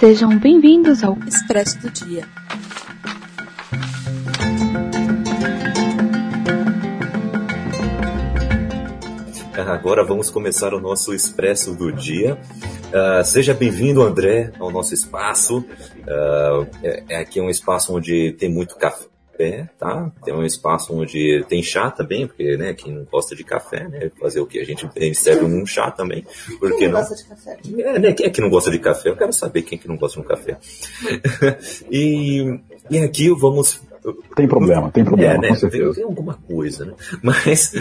Sejam bem-vindos ao Expresso do Dia. Agora vamos começar o nosso Expresso do Dia. Uh, seja bem-vindo, André, ao nosso espaço. Uh, é, aqui um espaço onde tem muito café, tá? Tem um espaço onde tem chá também, porque, né, quem não gosta de café, né, fazer o que? A gente serve um chá também. Por Quem não? gosta de café? É, né, quem é que não gosta de café? Eu quero saber quem é que não gosta de um café. e, e aqui vamos Tem problema, tem problema, é, né? com Tem, certeza. tem alguma coisa, né? Mas,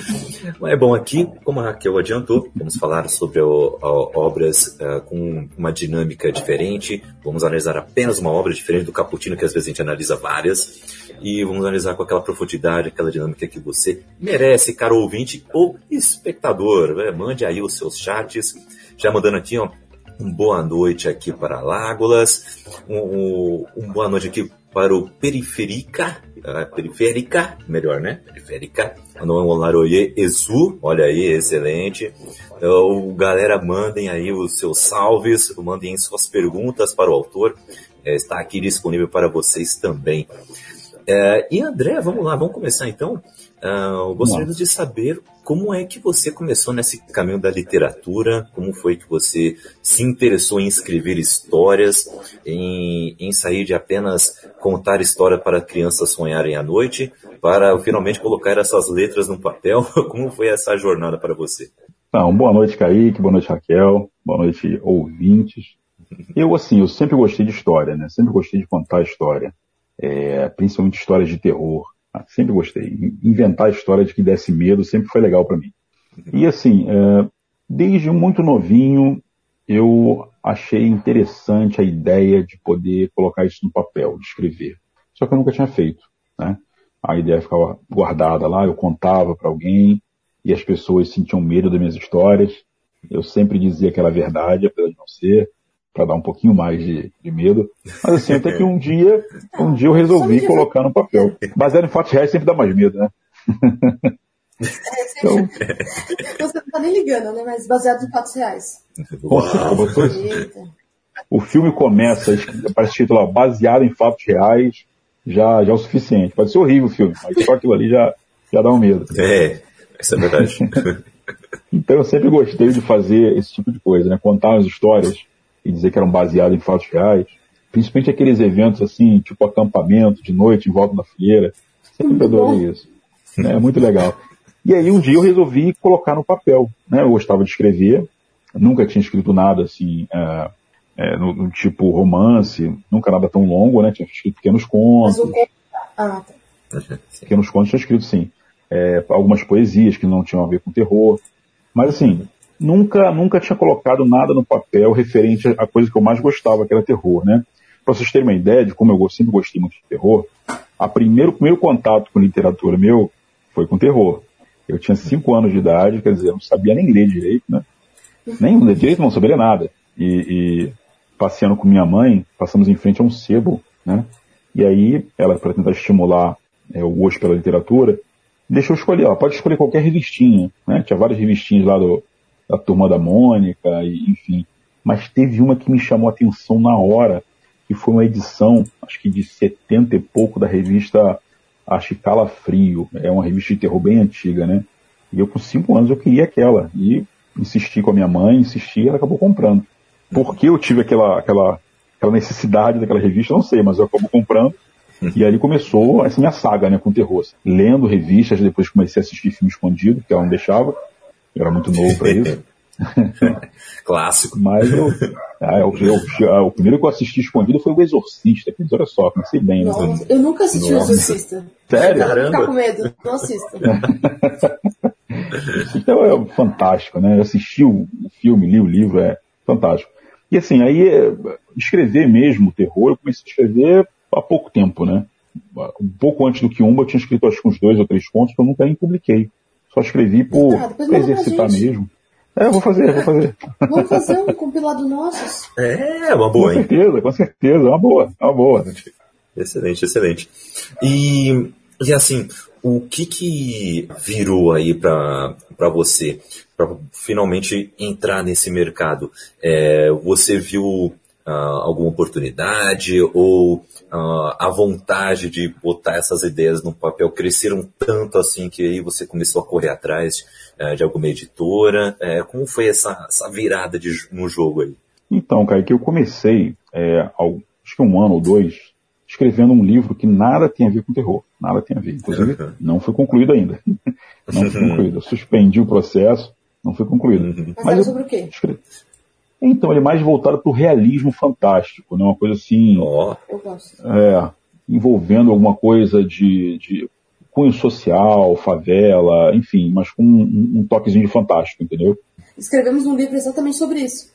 mas é bom, aqui, como a Raquel adiantou, vamos falar sobre o- a- obras ah, com uma dinâmica diferente. Vamos analisar apenas uma obra diferente do Caputino, que às vezes a gente analisa várias. E vamos analisar com aquela profundidade, aquela dinâmica que você merece, caro ouvinte ou espectador. né? Mande aí os seus chats. Já mandando aqui, ó, um boa noite aqui para Lágolas, um, um- um boa noite aqui para o Periferica, ah, Periférica, melhor, né? Periférica, mandou um Olaroye Exu, olha aí, excelente. Então, galera, mandem aí os seus salves, mandem suas perguntas para o autor, Eh, está aqui disponível para vocês também. É, e André, vamos lá, vamos começar então. Ah, eu gostaria Vamos. de saber como é que você começou nesse caminho da literatura, como foi que você se interessou em escrever histórias, em, em sair de apenas contar história para crianças sonharem à noite, para finalmente colocar essas letras no papel. Como foi essa jornada para você? Então, boa noite, Kaique, boa noite, Raquel, boa noite, ouvintes. Eu, assim, eu sempre gostei de história, né? Sempre gostei de contar história. É, principalmente histórias de terror. Ah, Sempre gostei. Inventar histórias que desse medo sempre foi legal para mim. E, assim, é, desde muito novinho, eu achei interessante a ideia de poder colocar isso no papel, de escrever. Só que eu nunca tinha feito, né? A ideia ficava guardada lá, eu contava para alguém, e as pessoas sentiam medo das minhas histórias. Eu sempre dizia que era verdade, apesar de não ser, para dar um pouquinho mais de, de medo. Mas assim, até que um dia, um dia eu resolvi colocar no papel. Baseado em fatos reais sempre dá mais medo, né? Então, Você não tá nem ligando, né? Mas baseado em fatos reais. Eita. o filme começa, aparece o título lá, baseado em fatos reais, já, já é o suficiente. Pode ser horrível o filme, mas só aquilo ali já, já dá um medo. É, isso é verdade. Então eu sempre gostei de fazer esse tipo de coisa, né? Contar as histórias e dizer que eram baseadas em fatos reais. Principalmente aqueles eventos assim, tipo acampamento de noite em volta da fogueira. Sempre adorei isso. É muito legal. E aí um dia eu resolvi colocar no papel. Né? Eu gostava de escrever, nunca tinha escrito nada assim, é, é, no, no tipo romance, nunca nada tão longo, né? Tinha escrito pequenos Mas contos o conto. Ah, tá. pequenos contos tinha escrito sim. É, algumas poesias que não tinham a ver com terror. Mas assim, nunca, nunca tinha colocado nada no papel referente à coisa que eu mais gostava, que era terror, né? Para vocês terem uma ideia de como eu sempre gostei muito de terror, a primeiro, o primeiro contato com literatura meu foi com terror. Eu tinha cinco anos de idade, quer dizer, eu não sabia nem ler direito, né? Nem ler direito, não sabia nada. E, e passeando com minha mãe, passamos em frente a um sebo, né? E aí, ela, para tentar estimular é, o gosto pela literatura, deixou eu escolher, ó, pode escolher qualquer revistinha, né? Tinha várias revistinhas lá do, da Turma da Mônica, e, enfim. Mas teve uma que me chamou a atenção na hora, que foi uma edição, acho que de 70 e pouco, da revista, acho Calafrio. É uma revista de terror bem antiga, né? E eu com cinco anos eu queria aquela. E insisti com a minha mãe, insisti e ela acabou comprando. Por que eu tive aquela, aquela, aquela necessidade daquela revista, não sei, mas eu acabo comprando. E ali começou essa minha saga, né, com terror. Lendo revistas, depois comecei a assistir filme escondido, que ela não deixava. Eu era muito novo para isso. Clássico. Mas eu, ah, eu- eu- ah, o primeiro que eu assisti escondido foi o Exorcista. Que olha só, comecei bem, né? Nossa, eu nunca assisti o. Exorcista. Sério? Caramba. com medo. Não assista. Então é fantástico, né? Eu assisti o, o filme, li o livro, é fantástico. E assim, aí é, escrever mesmo terror, eu comecei a escrever há pouco tempo, né? Um pouco antes do Kiumba, eu tinha escrito acho que uns dois ou três contos que eu nunca nem publiquei. Só escrevi por Ah, pra exercitar mesmo. É, eu vou fazer, vou fazer. Vamos fazer um compilado nossos? É, uma Com boa, hein? certeza, com certeza. É uma boa, é uma boa. Excelente, excelente. E, e assim, o que que virou aí para você, para finalmente entrar nesse mercado? É, você viu uh, alguma oportunidade ou uh, a vontade de botar essas ideias no papel cresceram tanto assim que aí você começou a correr atrás uh, de alguma editora? Uh, como foi essa, essa virada de, no jogo aí? Então, Kaique, eu comecei, é, ao, acho que um ano ou dois, escrevendo um livro que nada tem a ver com terror. Nada tem a ver. Inclusive, uhum. não foi concluído ainda. não foi concluído. Eu suspendi o processo, não foi concluído. Uhum. Mas, Mas eu, sobre o quê? Escrevi, então, ele é mais voltado para o realismo fantástico, né? Uma coisa assim. Oh. Eu gosto. É, envolvendo alguma coisa de, de cunho social, favela, enfim, mas com um, um, toquezinho de fantástico, entendeu? Escrevemos um livro exatamente sobre isso.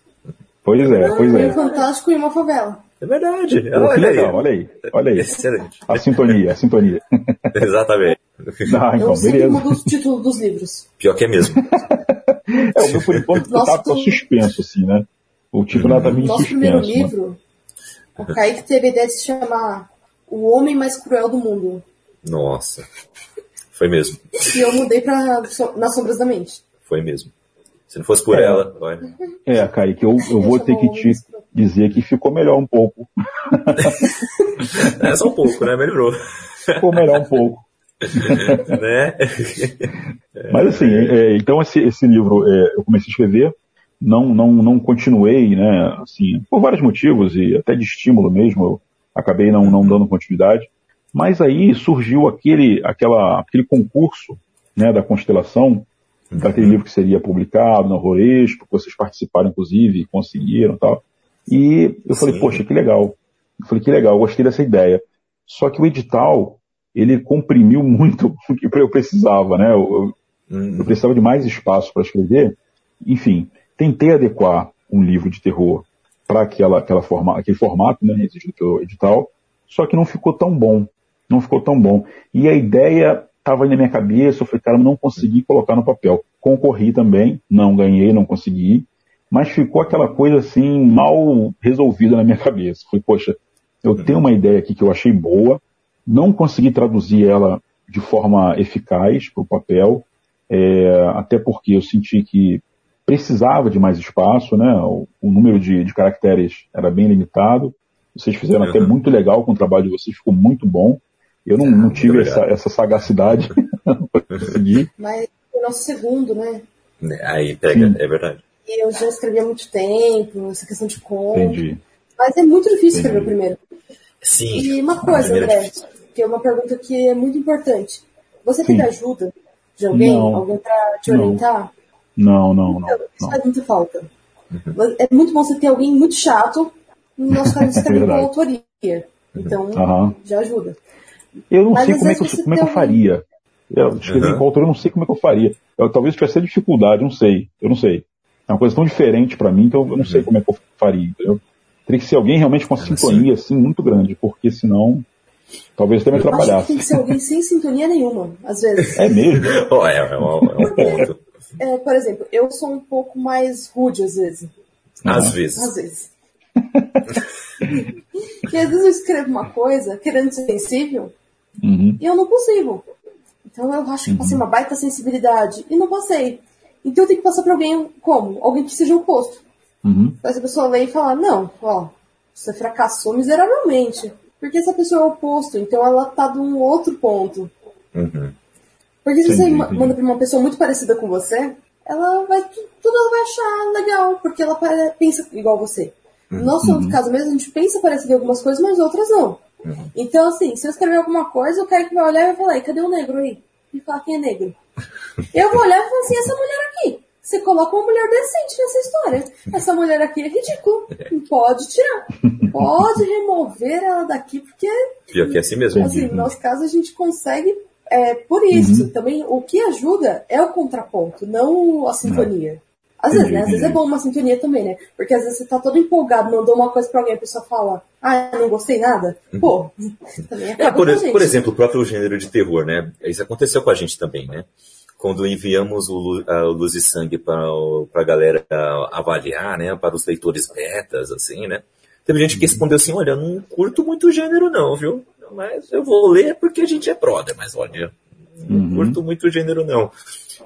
Pois é, pois é. Um fantástico e uma favela. É verdade. Olha, legal, aí. olha aí, olha aí. Excelente. A sintonia, a sintonia. Exatamente. Ah, então, Eu sempre mudo o título dos livros. Pior que é mesmo. é, o meu por enquanto tá, tá suspenso, assim, né? O título bem Nosso primeiro né? livro, o Kaique teve a ideia de se chamar O Homem Mais Cruel do Mundo. Nossa. Foi mesmo. E eu mudei pra Nas Sombras da Mente. Foi mesmo. Se não fosse por é. ela, olha. É, Kaique, eu, eu vou ter que te dizer que ficou melhor um pouco. é só um pouco, né? Melhorou. Ficou melhor um pouco. né? Mas assim, é, então esse, esse livro é, eu comecei a escrever, não, não, não continuei, né? Assim, por vários motivos e até de estímulo mesmo, eu acabei não, não dando continuidade. Mas aí surgiu aquele, aquela, aquele concurso né, da constelação, daquele livro que seria publicado na Roresco, que vocês participaram inclusive e conseguiram tal. E eu falei, Sim. poxa, que legal. Eu falei, que legal, gostei dessa ideia. Só que o edital, ele comprimiu muito o que eu precisava, né? Eu, uhum. eu precisava de mais espaço para escrever. Enfim, tentei adequar um livro de terror para aquela, aquela forma, aquele formato, né? Existe o edital. Só que não ficou tão bom. Não ficou tão bom. E a ideia estava na minha cabeça, eu falei, cara, não consegui colocar no papel. Concorri também, não ganhei, não consegui mas ficou aquela coisa assim mal resolvida na minha cabeça. Falei, poxa, eu tenho uma ideia aqui que eu achei boa, não consegui traduzir ela de forma eficaz para o papel, é, até porque eu senti que precisava de mais espaço, né? O, o número de, de, caracteres era bem limitado. Vocês fizeram uhum. até muito legal com o trabalho de vocês, ficou muito bom. Eu não, não tive essa, essa, sagacidade para conseguir. Mas o nosso segundo, né? Aí pega, Sim. é verdade eu já escrevi há muito tempo, essa questão de conto. Entendi. Mas é muito difícil Entendi. escrever o primeiro. Sim. E uma coisa, André, que é uma pergunta que é muito importante. Você Sim. teve ajuda de alguém? Não. Alguém para te orientar? Não, não, não. Então, isso faz muita falta. Uhum. É muito bom você ter alguém muito chato. No nosso caso, escrever é com autoria. Então, uhum. já ajuda. Eu não Mas, sei como é que eu, como é que eu faria. Eu escrevi uhum. com autoria, eu não sei como é que eu faria. Eu, talvez tivesse dificuldade, não sei. Eu não sei. É uma coisa tão diferente para mim que eu não sei uhum. como é que eu faria, entendeu? Teria que ser alguém realmente com uma sintonia assim muito grande, porque senão talvez até me atrapalhasse. tem que ser alguém sem sintonia nenhuma, às vezes. É mesmo? oh, é, é, um, é um ponto. É, por exemplo, eu sou um pouco mais rude às vezes. Às vezes. Às vezes. e às vezes eu escrevo uma coisa querendo ser sensível uhum. e eu não consigo. Então eu acho que uhum. passei uma baita sensibilidade e não passei. Então tem que passar para alguém como? Alguém que seja oposto. Uhum. Mas a pessoa lê e fala, não, ó, você fracassou miseravelmente. Porque essa pessoa é oposto, então ela tá de um outro ponto. Uhum. Porque se você manda pra uma pessoa muito parecida com você, ela vai, tudo ela vai achar legal, porque ela pensa igual você. Uhum. Caso mesmo, a gente pensa parecido em algumas coisas, mas outras não. Uhum. Então, assim, se eu escrever alguma coisa, o cara que vai olhar e vai falar, cadê o negro aí? E falar quem é negro. Eu vou olhar e falar assim, essa mulher aqui. Você coloca uma mulher decente nessa história. Essa mulher aqui é ridícula. Pode tirar. Pode remover ela daqui, porque. Pior que é assim mesmo. Assim, no nosso caso, a gente consegue. É, por isso, uhum. também o que ajuda é o contraponto, não a sintonia. Às vezes, né? Às vezes é bom uma sintonia também, né? Porque às vezes você tá todo empolgado, mandou uma coisa pra alguém, a pessoa fala, ah, não gostei nada. Uhum. Pô, também é, por, por exemplo, o próprio gênero de terror, né? Isso aconteceu com a gente também, né? Quando enviamos o, a, Luz e Sangue para a galera avaliar, né, para os leitores betas, assim, né, teve gente que respondeu assim, olha, não curto muito o gênero não, viu, mas eu vou ler porque a gente é brother, mas olha, não uhum. curto muito o gênero não.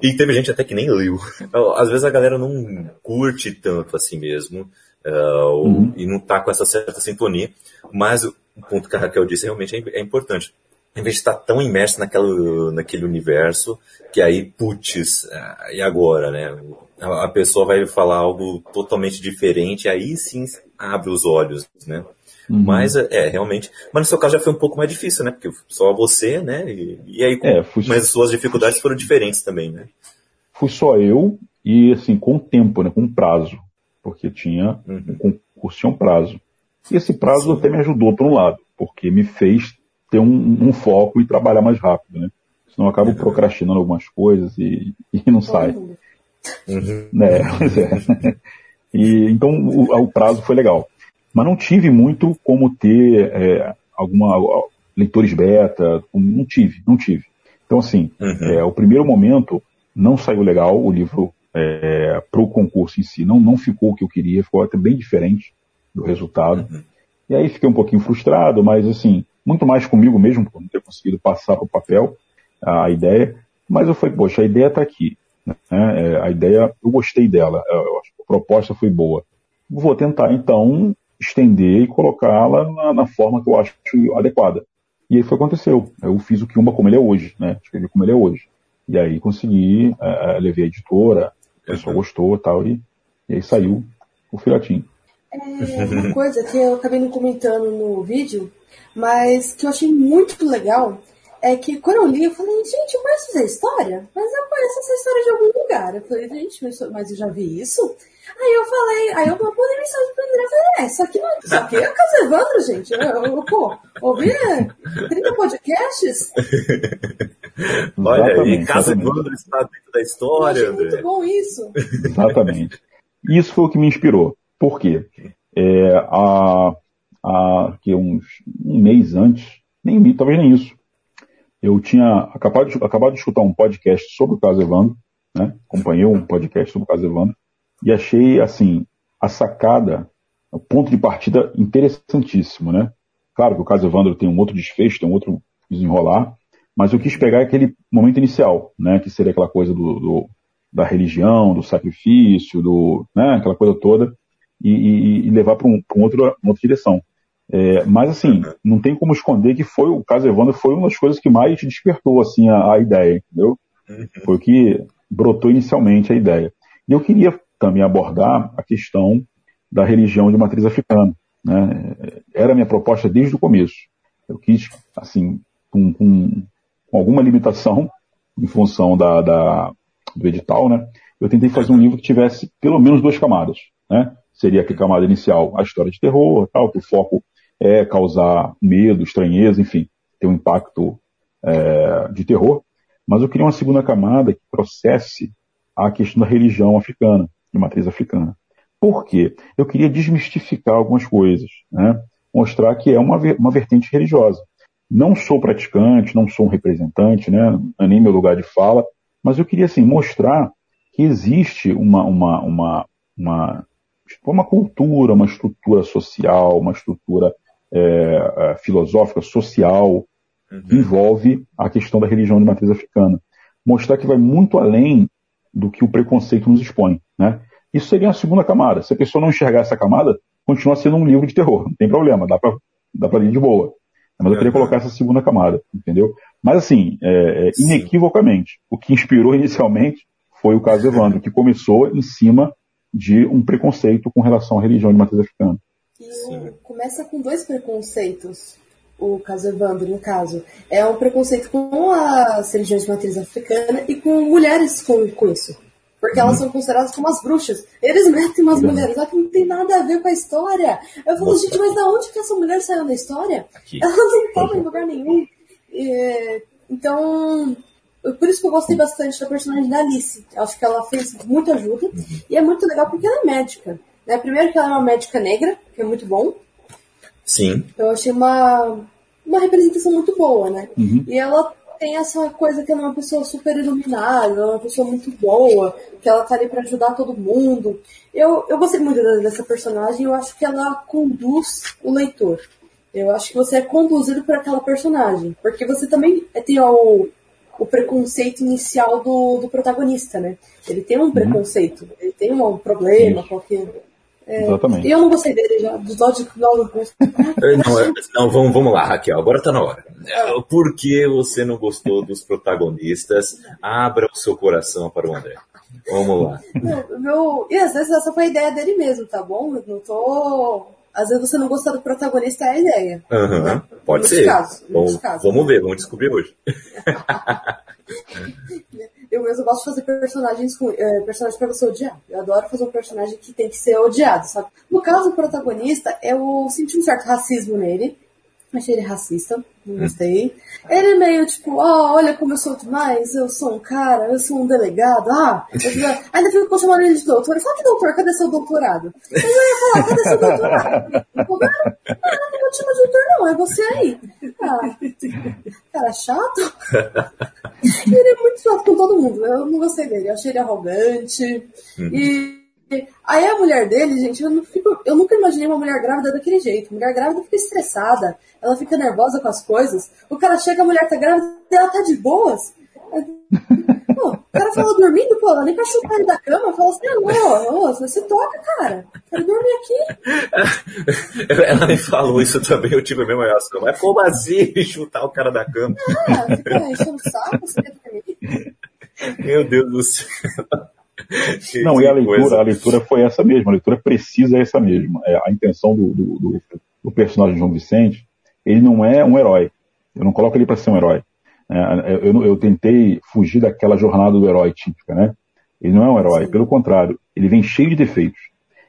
E teve gente até que nem leu. Então, às vezes a galera não curte tanto assim mesmo, uh, uhum. e não está com essa certa sintonia. Mas o ponto que a Raquel disse realmente é, é importante. Em vez de estar tão imerso naquela, naquele universo, que aí, putz, uh, e agora, né? A, a pessoa vai falar algo totalmente diferente, aí sim abre os olhos, né? Uhum. Mas, é, realmente. Mas no seu caso já foi um pouco mais difícil, né? Porque só você, né? E, e aí, é, fui... mas as suas dificuldades foram diferentes também, né? Fui só eu e, assim, com tempo, né? Com prazo. Porque tinha, uhum. um concurso tinha um prazo. E esse prazo Sim. até me ajudou por um lado, porque me fez ter um, um foco e trabalhar mais rápido, né? Senão eu acabo uhum. procrastinando algumas coisas e, e não sai. Uhum. É, pois é. E, então o, o prazo foi legal mas não tive muito como ter é, alguma leitores beta, não tive, não tive. Então assim, uhum. é, o primeiro momento não saiu legal o livro é, para o concurso em si, não não ficou o que eu queria, ficou até bem diferente do resultado. Uhum. E aí fiquei um pouquinho frustrado, mas assim, muito mais comigo mesmo por não ter conseguido passar para o papel a ideia. Mas eu falei, poxa, a ideia está aqui. Né? É, a ideia, eu gostei dela, a proposta foi boa. Vou tentar então estender e colocá-la na, na, forma que eu acho adequada. E aí foi o que aconteceu. Eu fiz o Kiumba como ele é hoje, né? Escrevi como ele é hoje. E aí consegui, é, levei a editora, o pessoal uhum. gostou tal, e, e aí saiu o filhotinho. É uma coisa que eu acabei não comentando no vídeo, mas que eu achei muito legal, é que quando eu li, eu falei, gente, eu conheço essa história, mas eu conheço essa história de algum lugar. Eu falei, gente, mas eu já vi isso? Aí eu falei, aí eu mandei mensagem pro André, eu falei, é, isso aqui, não, isso aqui é Casa Evandro, gente. Eu, eu, pô, ouvi 30 podcasts. Olha aí, Casa Evandro está dentro da história, eu André. muito bom isso. Exatamente. Isso foi o que me inspirou. Por quê? É, há, há que uns, um mês antes, nem talvez nem isso, eu tinha acabado de, acabado de escutar um podcast sobre o caso Evandro, né? Acompanhei um podcast sobre o caso Evandro, e achei, assim, a sacada, o ponto de partida interessantíssimo, né? Claro que o caso Evandro tem um outro desfecho, tem um outro desenrolar, mas eu quis pegar aquele momento inicial, né? Que seria aquela coisa do, do da religião, do sacrifício, do, né? Aquela coisa toda, e, e, levar para um, um outro, uma outra direção. É, mas assim, não tem como esconder que foi o caso Evandro foi uma das coisas que mais despertou assim a, a ideia, entendeu? Uhum. Foi o que brotou inicialmente a ideia. E eu queria também abordar a questão da religião de matriz africana. Né? Era a minha proposta desde o começo. Eu quis, assim, com, com, com alguma limitação, em função da, da, do edital, né? eu tentei fazer um livro que tivesse pelo menos duas camadas. Né? Seria a camada inicial, a história de terror, tal, que o foco é causar medo, estranheza, enfim, ter um impacto é, de terror. Mas eu queria uma segunda camada que processe a questão da religião africana de matriz africana. Por quê? Eu queria desmistificar algumas coisas, né? mostrar que é uma, uma vertente religiosa. Não sou praticante, não sou um representante, né? não é nem meu lugar de fala, mas eu queria assim, mostrar que existe uma, uma, uma, uma, uma cultura, uma estrutura social, uma estrutura é, é, filosófica, social, uhum. que envolve a questão da religião de matriz africana. Mostrar que vai muito além do que o preconceito nos expõe. Né? Isso seria a segunda camada. Se a pessoa não enxergar essa camada, continua sendo um livro de terror. Não tem problema, dá para dá pra ler de boa. Mas eu queria colocar essa segunda camada, entendeu? Mas assim, é, é, inequivocamente, o que inspirou inicialmente foi o caso Evandro, que começou em cima de um preconceito com relação à religião de matriz africana. E começa com dois preconceitos, o caso Evandro, no caso. É um preconceito com as religiões de matriz africana e com mulheres com, com isso. Porque elas são consideradas como as bruxas. Eles metem umas mulheres lá que não tem nada a ver com a história. Eu falo, Nossa. gente, mas da onde que essa mulher saiu na história? Aqui. Ela não estava em lugar nenhum. E, então, por isso que eu gostei bastante da personagem da Alice. Acho que ela fez muita ajuda. Uhum. E é muito legal porque ela é médica. Né? Primeiro que ela é uma médica negra, que é muito bom. Sim. Eu achei uma, uma representação muito boa, né? Uhum. E ela tem essa coisa que ela é uma pessoa super iluminada, ela é uma pessoa muito boa, que ela tá ali para ajudar todo mundo. Eu, eu gostei muito dessa personagem, eu acho que ela conduz o leitor. Eu acho que você é conduzido por aquela personagem. Porque você também tem o, o preconceito inicial do, do protagonista, né? Ele tem um uhum. preconceito, ele tem um problema, qualquer É, Exatamente. Eu não gostei dele já, dos Dodge não, não, não, vamos, vamos lá, Raquel, agora tá na hora. É, por que você não gostou dos protagonistas? Abra o seu coração para o André. Vamos lá. Não, meu, e às vezes essa foi a ideia dele mesmo, tá bom? Eu não tô. Às vezes você não gostar do protagonista é a ideia. Uhum, né? Pode ser. Casos, vamos, casos. vamos ver, vamos descobrir hoje. eu mesmo gosto de fazer personagens com é, personagens pra você odiar. Eu adoro fazer um personagem que tem que ser odiado, sabe? No caso, o protagonista, eu senti um certo racismo nele. Achei ele racista, não gostei. Ele é meio tipo, oh, olha como eu sou demais, eu sou um cara, eu sou um delegado, ah, eu, ainda fico chamando ele de doutor. Eu falo, que doutor, cadê seu doutorado? Eu ia falar, cadê seu doutorado? Não, não vou te chamar de doutor não, é você aí. Ah, cara chato. ele é muito chato com todo mundo, eu não gostei dele, eu achei ele arrogante. Uhum. E Aí a mulher dele, gente, eu, fico, eu, nunca imaginei uma mulher grávida daquele jeito. Mulher grávida fica estressada, ela fica nervosa com as coisas. O cara chega, a mulher tá grávida e ela tá de boas. Pô, o cara fala dormindo, pô, ela nem pra chutar ele da cama, fala assim, não, você se toca, cara. Quero dormir aqui. Ela me falou isso também, eu tive a mesma reação. Mas como assim chutar o cara da cama? Ah, fica enchendo o saco, você quer dormir? Meu Deus do céu. Não, e a leitura, a leitura foi essa mesma, a leitura precisa é essa mesma. É, a intenção do, do, do, do, personagem João Vicente, ele não é um herói. Eu não coloco ele para ser um herói. É, eu, eu, tentei fugir daquela jornada do herói típica, né? Ele não é um herói, Sim. pelo contrário, ele vem cheio de defeitos.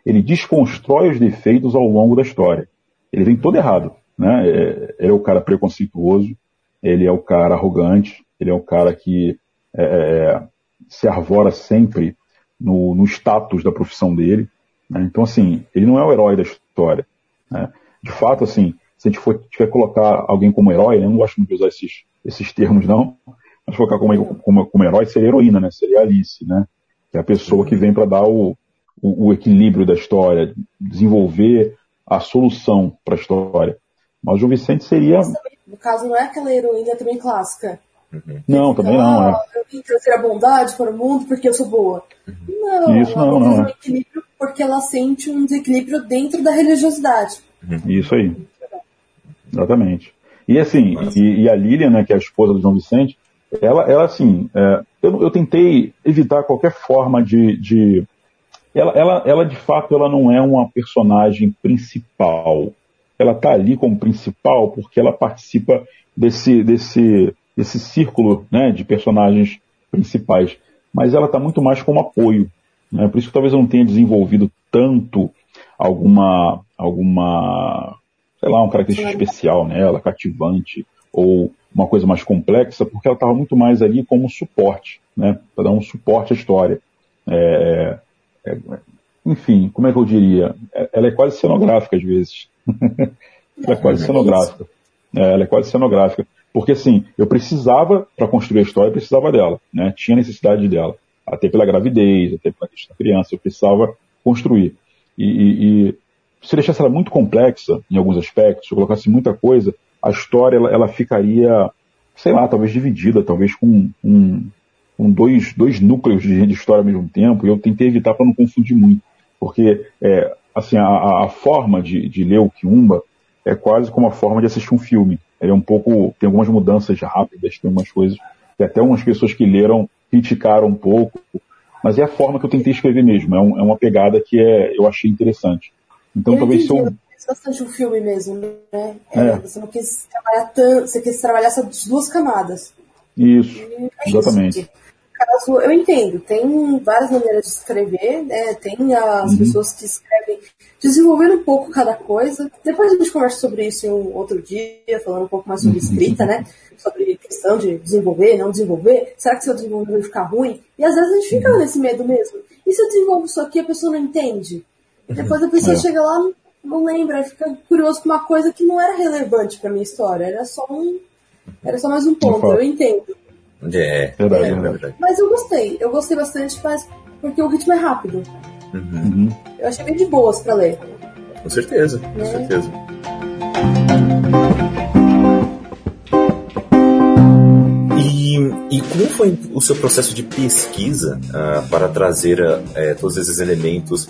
Ele desconstrói os defeitos ao longo da história. Ele vem todo errado, né? É, ele é o cara preconceituoso, ele é o cara arrogante, ele é o cara que é, é se arvora sempre no, no status da profissão dele. Né? Então, assim, ele não é o herói da história. Né? De fato, assim, se a gente for, tiver colocar alguém como herói, né? eu não gosto muito de usar esses, esses termos, não, mas colocar como, como, como herói seria heroína, né? Seria Alice, né? Que é a pessoa que vem para dar o, o, o, equilíbrio da história, desenvolver a solução para a história. Mas o João Vicente seria. No caso, não é aquela heroína também clássica. Uhum. Não, também não. É. Eu vim trazer a bondade para o mundo porque eu sou boa. Não, Isso não, não. Um equilíbrio porque ela sente um desequilíbrio dentro da religiosidade. Uhum. Isso aí. Exatamente. E assim, e, e, a Lilian, né, que é a esposa do João Vicente, ela, ela assim, é, eu, eu tentei evitar qualquer forma de, de ela, ela, ela de fato ela não é uma personagem principal. Ela está ali como principal porque ela participa desse, desse, esse círculo né, de personagens principais. Mas ela está muito mais como apoio. Né? Por isso que talvez eu não tenha desenvolvido tanto alguma, alguma sei lá, uma característica especial nela, cativante, ou uma coisa mais complexa, porque ela estava muito mais ali como suporte, né? Para dar um suporte à história. É, é, enfim, como é que eu diria? É, ela é quase cenográfica às vezes. ela é quase cenográfica. É, ela é quase cenográfica. Porque assim, eu precisava, para construir a história, eu precisava dela, né? Tinha necessidade dela. Até pela gravidez, até pela questão da criança, eu precisava construir. E, e, e se deixasse ela muito complexa em alguns aspectos, se eu colocasse muita coisa, a história ela, ela ficaria, sei lá, talvez dividida, talvez com, um, com dois, dois núcleos de, de, história ao mesmo tempo, e eu tentei evitar para não confundir muito. Porque, é, assim, a, a forma de, de ler o Kiumba é quase como a forma de assistir um filme. Ele é um pouco, tem algumas mudanças rápidas, tem algumas coisas que até algumas pessoas que leram criticaram um pouco, mas é a forma que eu tentei escrever mesmo. É, um, é uma pegada que é, eu achei interessante. Então eu talvez eu bastante o filme mesmo, né? É. Você não quis trabalhar tanto, você quis trabalhar essas duas camadas. Isso, é exatamente. Isso caso, eu entendo, tem várias maneiras de escrever, né? Tem as uhum. pessoas que escrevem desenvolvendo um pouco cada coisa. Depois a gente conversa sobre isso em um outro dia, falando um pouco mais sobre uhum. escrita, né? Sobre questão de desenvolver, não desenvolver. Será que se eu desenvolver vai ficar ruim? E às vezes a gente fica uhum. nesse medo mesmo. E se eu desenvolvo isso aqui a pessoa não entende? E depois a pessoa é. chega lá, não lembra, fica curioso com uma coisa que não era relevante pra minha história. Era só um. Era só mais um ponto, eu entendo. É, verdade, é, verdade. Mas eu gostei, eu gostei bastante, mas porque o ritmo é rápido. Uhum. Eu achei bem de boas pra ler. Com certeza, com é. certeza. E, como foi o seu processo de pesquisa uh, para trazer uh, todos esses elementos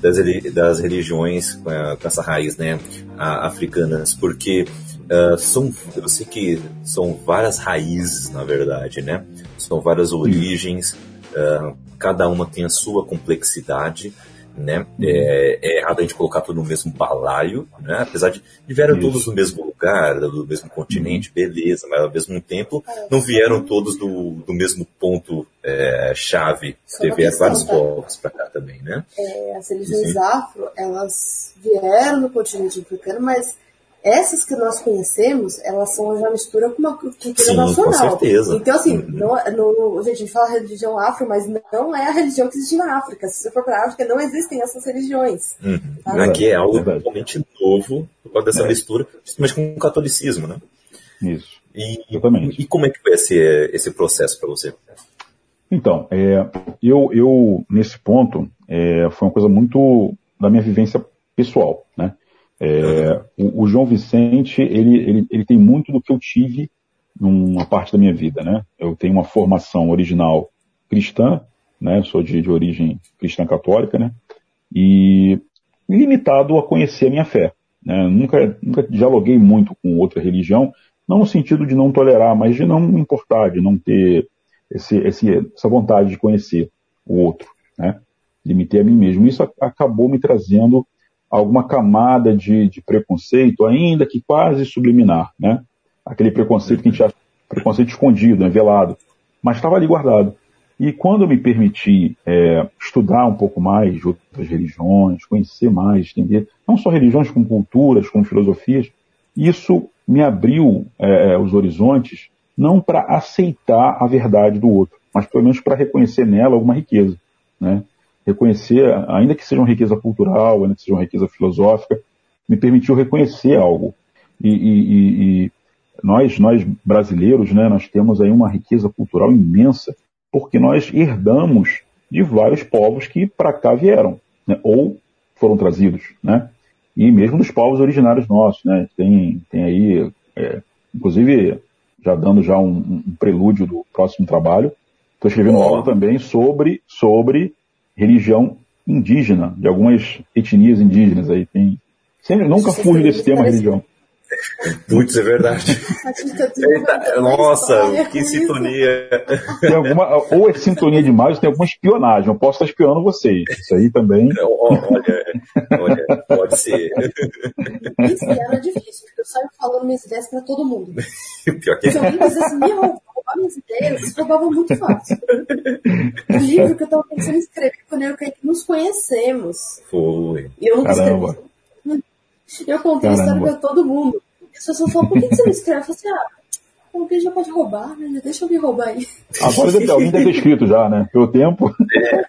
das, das religiões com, com essa raiz, né, africanas, porque uh, são, eu sei que são várias raízes, na verdade, né? São várias origens, uh, cada uma tem a sua complexidade, né? É, é, errado a gente colocar tudo no mesmo balaio, né? Apesar de, vieram Isso. todos do mesmo lugar, do mesmo continente, uhum. beleza, mas ao mesmo tempo não vieram todos do, do mesmo ponto é, chave. Teve vários tá? povos para cá também, né? É, as religiões afro, elas vieram do continente africano, mas essas que nós conhecemos, elas são já mistura com uma cultura Sim, nacional. Com certeza. Então, assim, uhum. não, é, no, gente, a gente fala religião afro, mas não é a religião que existe na África. Se você for para a África, não existem essas religiões. Uhum. Tá? Aqui é algo totalmente novo por causa dessa é. mistura, principalmente com o catolicismo, né? Isso. E. E como é que foi esse, esse processo para você? Então, é, eu, eu, nesse ponto, é, foi uma coisa muito da minha vivência pessoal, né? É, o, o, João Vicente, ele, ele, ele tem muito do que eu tive numa parte da minha vida, né? Eu tenho uma formação original cristã, né? Sou de, de origem cristã católica, né? E limitado a conhecer a minha fé. Né? Nunca, nunca dialoguei muito com outra religião, não no sentido de não tolerar, mas de não me importar, de não ter esse, esse, essa vontade de conhecer o outro, né? Limitei a mim mesmo. Isso acabou me trazendo alguma camada de, de preconceito, ainda que quase subliminar, né? Aquele preconceito que a gente acha preconceito escondido, né, velado, mas estava ali guardado. E quando eu me permiti é, estudar um pouco mais de outras religiões, conhecer mais, entender, não só religiões como culturas, como filosofias, isso me abriu é, é os horizontes não para aceitar a verdade do outro, mas pelo menos para reconhecer nela alguma riqueza, né? Reconhecer, ainda que seja uma riqueza cultural, ainda que seja uma riqueza filosófica, me permitiu reconhecer algo. E, e, e nós, nós brasileiros, né, nós temos aí uma riqueza cultural imensa, porque nós herdamos de vários povos que para cá vieram, né, ou foram trazidos, né? E mesmo dos povos originários nossos, né? Tem, tem aí, é, inclusive, já dando já um, um, prelúdio do próximo trabalho, estou escrevendo aula também sobre, sobre religião indígena, de algumas etnias indígenas aí. Tem, sempre, nunca fujo desse tema religião. Putz, é verdade. Eita, nossa, que sintonia. Tem alguma, ou é sintonia demais, ou tem alguma espionagem. Eu posso estar espionando vocês. Isso aí também. Olha, olha pode ser. Isso era difícil, porque eu saio falando minhas ideias para todo mundo. Pior que... Se alguém quisesse me roubar minhas ideias, eles roubavam muito fácil. O livro que eu estava pensando em escrever quando eu e nos conhecemos. Foi. E eu não escrevi eu contei Caramba. a história pra todo mundo. As pessoas falam, por que você não escreve? Eu falei assim, ah, alguém já pode roubar, né? Deixa eu me roubar aí. Agora deve, alguém deve ter escrito já, né? Pelo tempo. É.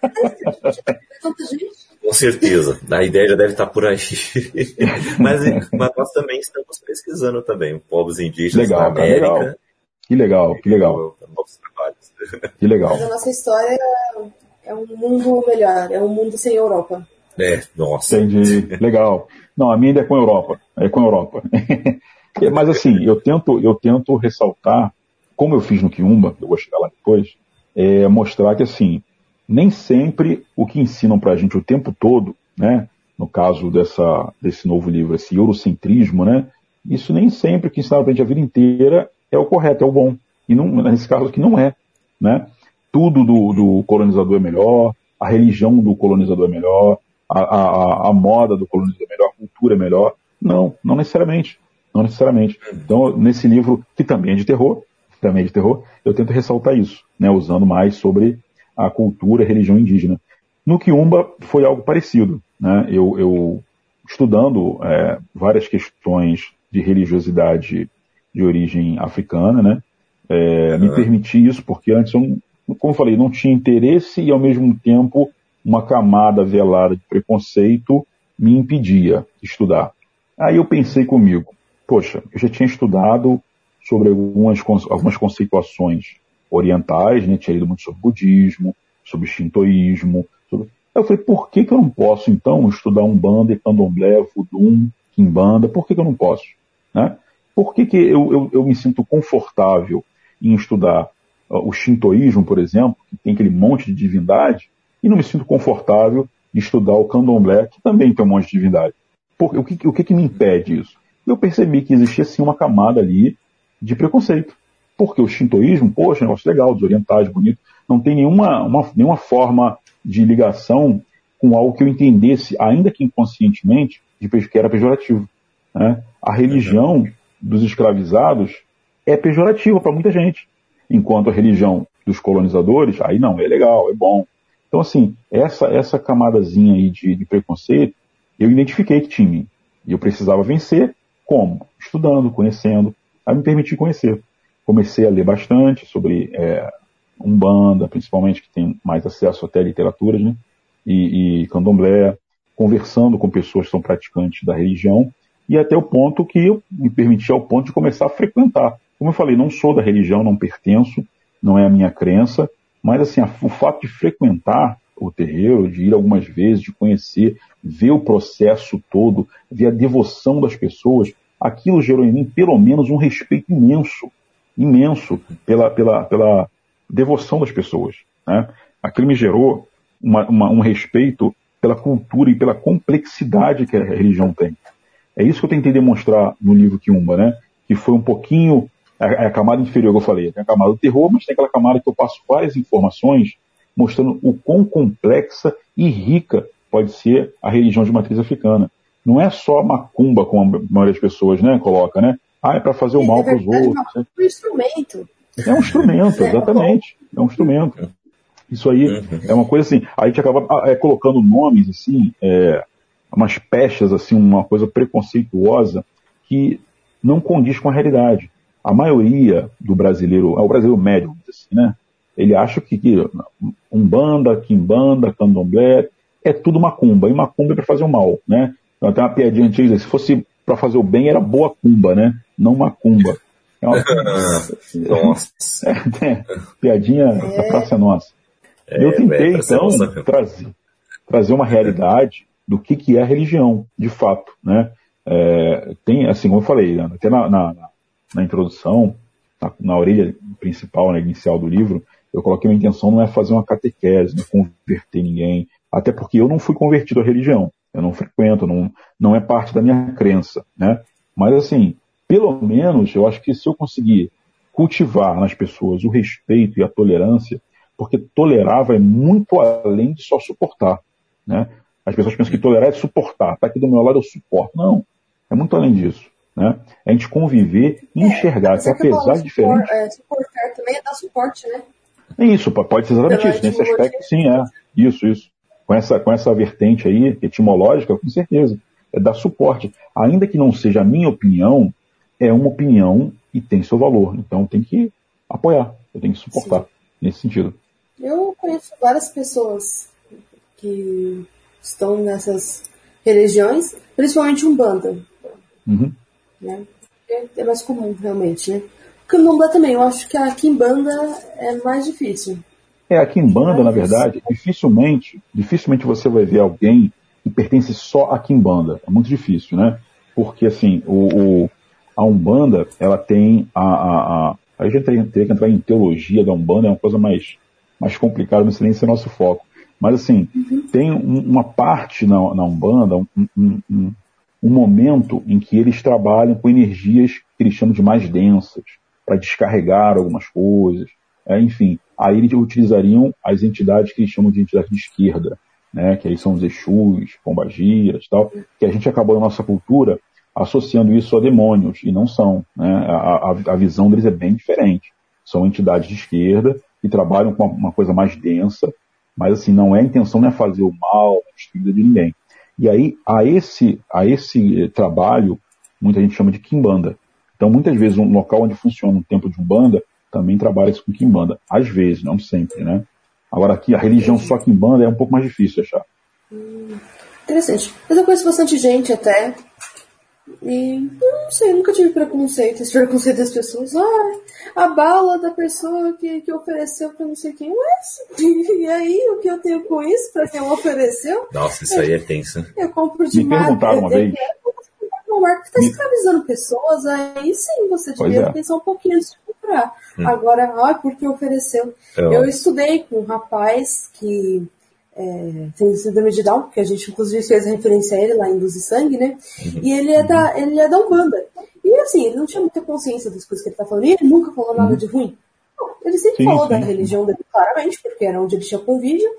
Com certeza. A ideia já deve estar por aí. mas, mas nós também estamos pesquisando também povos indígenas legal, na América. Legal. Que legal, que legal. Que legal. Mas a nossa história é um mundo melhor, é um mundo sem Europa. É, nossa. Entendi. Legal. Não, a minha ainda é com a Europa. É com a Europa. Mas assim, eu tento, eu tento ressaltar, como eu fiz no Quiumba, eu vou chegar lá depois, é mostrar que assim, nem sempre o que ensinam pra gente o tempo todo, né? No caso dessa, desse novo livro, esse eurocentrismo, né? Isso nem sempre o que ensinaram pra gente a vida inteira é o correto, é o bom. E não, nesse caso aqui não é, né? Tudo do, do colonizador é melhor, a religião do colonizador é melhor, a, a, a moda do colonizador é melhor, a cultura é melhor. Não, não necessariamente. Não necessariamente. Então, nesse livro, que também é de terror, também é de terror, eu tento ressaltar isso, né, usando mais sobre a cultura e a religião indígena. No Quiumba foi algo parecido. Né? Eu, eu estudando é, várias questões de religiosidade de origem africana, né? É, me permiti isso porque antes eu, como eu falei, não tinha interesse e ao mesmo tempo uma camada velada de preconceito me impedia de estudar. Aí eu pensei comigo, poxa, eu já tinha estudado sobre algumas, algumas conceituações orientais, né? tinha lido muito sobre budismo, sobre shintoísmo. Sobre... Eu falei, por que, que eu não posso então estudar Umbanda, Candomblé, Voodoo, Kimbanda? Por que, que eu não posso? Né? Por que, que eu, eu, eu me sinto confortável em estudar uh, o shintoísmo, por exemplo, que tem aquele monte de divindade, e não me sinto confortável de estudar o candomblé, que também tem um monte de divindade. Por, o, que, o que, que me impede isso? Eu percebi que existia sim uma camada ali de preconceito. Porque o shintoísmo, poxa, negócio legal, desorientado, bonito, não tem nenhuma, uma, nenhuma forma de ligação com algo que eu entendesse, ainda que inconscientemente, de que era pejorativo. Né? A religião dos escravizados é pejorativa para muita gente, enquanto a religião dos colonizadores, aí não, é legal, é bom. Então, assim, essa, essa camadazinha aí de, de preconceito, eu identifiquei que tinha mim. E eu precisava vencer como? Estudando, conhecendo. Aí me permiti conhecer. Comecei a ler bastante sobre é, Umbanda, principalmente, que tem mais acesso até a literaturas, né? E, e candomblé, conversando com pessoas que são praticantes da religião, e até o ponto que eu me permiti ao ponto de começar a frequentar. Como eu falei, não sou da religião, não pertenço, não é a minha crença, mas assim, o fato de frequentar o terreiro, de ir algumas vezes, de conhecer, ver o processo todo, ver a devoção das pessoas, aquilo gerou em mim pelo menos um respeito imenso, imenso pela, pela, pela devoção das pessoas. Né? Aquilo me gerou uma, uma, um respeito pela cultura e pela complexidade que a religião tem. É isso que eu tentei demonstrar no livro Kiumba, né? Que foi um pouquinho a, a camada inferior que eu falei. Tem a camada do terror, mas tem aquela camada que eu passo várias informações mostrando o quão complexa e rica pode ser a religião de matriz africana. Não é só macumba, como a maioria das pessoas né, coloca, né? Ah, é para fazer o mal é para os outros. É um instrumento. É um instrumento, exatamente. É um instrumento. Isso aí uhum. é uma coisa assim. A gente acaba ah, é, colocando nomes assim, é, umas pechas assim, uma coisa preconceituosa que não condiz com a realidade. A maioria do brasileiro, é o brasileiro médio, assim, né? Ele acha que, que umbanda, quimbanda, candomblé é tudo macumba. E macumba é para fazer o mal, né? Então tem uma piadinha antiga, se fosse para fazer o bem era boa cumba, né? Não macumba. É uma... nossa. É, é, piadinha é. da Praça Nossa. É, eu tentei, então, trazer, trazer uma realidade do que, que é a religião, de fato, né? É, tem, assim, como eu falei, até na, na, na introdução, na, na, orelha principal, né, inicial do livro, eu coloquei uma intenção não é fazer uma catequese, não é converter ninguém, até porque eu não fui convertido à religião, eu não frequento, não, não é parte da minha crença, né? Mas assim, pelo menos eu acho que se eu conseguir cultivar nas pessoas o respeito e a tolerância, porque tolerar vai muito além de só suportar, né? As pessoas pensam que tolerar é suportar, tá aqui do meu lado eu suporto. Não, é muito além disso. Né? A gente conviver e enxergar é, que apesar de diferente. É, suportar também é dar suporte, né? É isso, pode ser exatamente Pela isso. Nesse aspecto, sim, é. Isso, isso. Com essa, com essa vertente aí, etimológica, com certeza. É dar suporte. Ainda que não seja a minha opinião, é uma opinião e tem seu valor. Então tem que apoiar, eu tenho que suportar sim. nesse sentido. Eu conheço várias pessoas que estão nessas religiões, principalmente Umbanda. Uhum. Né? É, é, mais comum, realmente, né? Candomblé também, eu acho que a Kimbanda é mais difícil. É, a Kimbanda, na verdade, dificilmente, dificilmente você vai ver alguém que pertence só a Kimbanda. É muito difícil, né? Porque, assim, o, o a Umbanda, ela tem a... a, a a gente teria, teria que entrar em teologia da Umbanda, é uma coisa mais, mais complicada, não sei nem se é nosso foco. Mas, assim, uhum. tem um, uma parte na, na Umbanda, um, um, um, momento em que eles trabalham com energias que eles chamam de mais densas, para descarregar algumas coisas. É, enfim, aí eles utilizariam as entidades que eles chamam de entidades de esquerda, né, que aí são os Exus, Pombagiras tal, que a gente acabou na nossa cultura associando isso a demônios, e não são. Né, a, a, visão deles é bem diferente. São entidades de esquerda que trabalham com uma coisa mais densa, mas assim, não é a intenção não é fazer o mal, a destruir de ninguém. E aí, a esse, a esse trabalho, muita gente chama de Kimbanda. Então, muitas vezes, um local onde funciona um templo de Umbanda também trabalha-se com Kimbanda. Às vezes, não sempre, né? Agora, aqui, a religião só Kimbanda é um pouco mais difícil de achar. Hum, interessante. Mas eu conheço bastante gente até e não sei, nunca tive preconceito. Esse preconceito das pessoas. Ah, a bala da pessoa que, que ofereceu pra não sei quem. Ué, e aí, o que eu tenho com isso pra quem ofereceu? Nossa, isso aí é tenso. Eu compro de Me perguntaram uma vez. O Marco está escravizando pessoas, aí sim você devia é. pensar um pouquinho antes de comprar. Hum. Agora, ah, porque ofereceu. Eu... eu estudei com um rapaz que é, tem síndrome de Down, que a gente inclusive fez referência a ele lá em Luz e Sangue, né? Uhum. E ele é da, ele é da Umbanda. E assim, ele não tinha muita consciência das coisas que ele tá falando, e ele nunca falou nada uhum. de ruim. Ele sempre sim, falou sim. da religião dele claramente, porque era onde ele tinha convívio.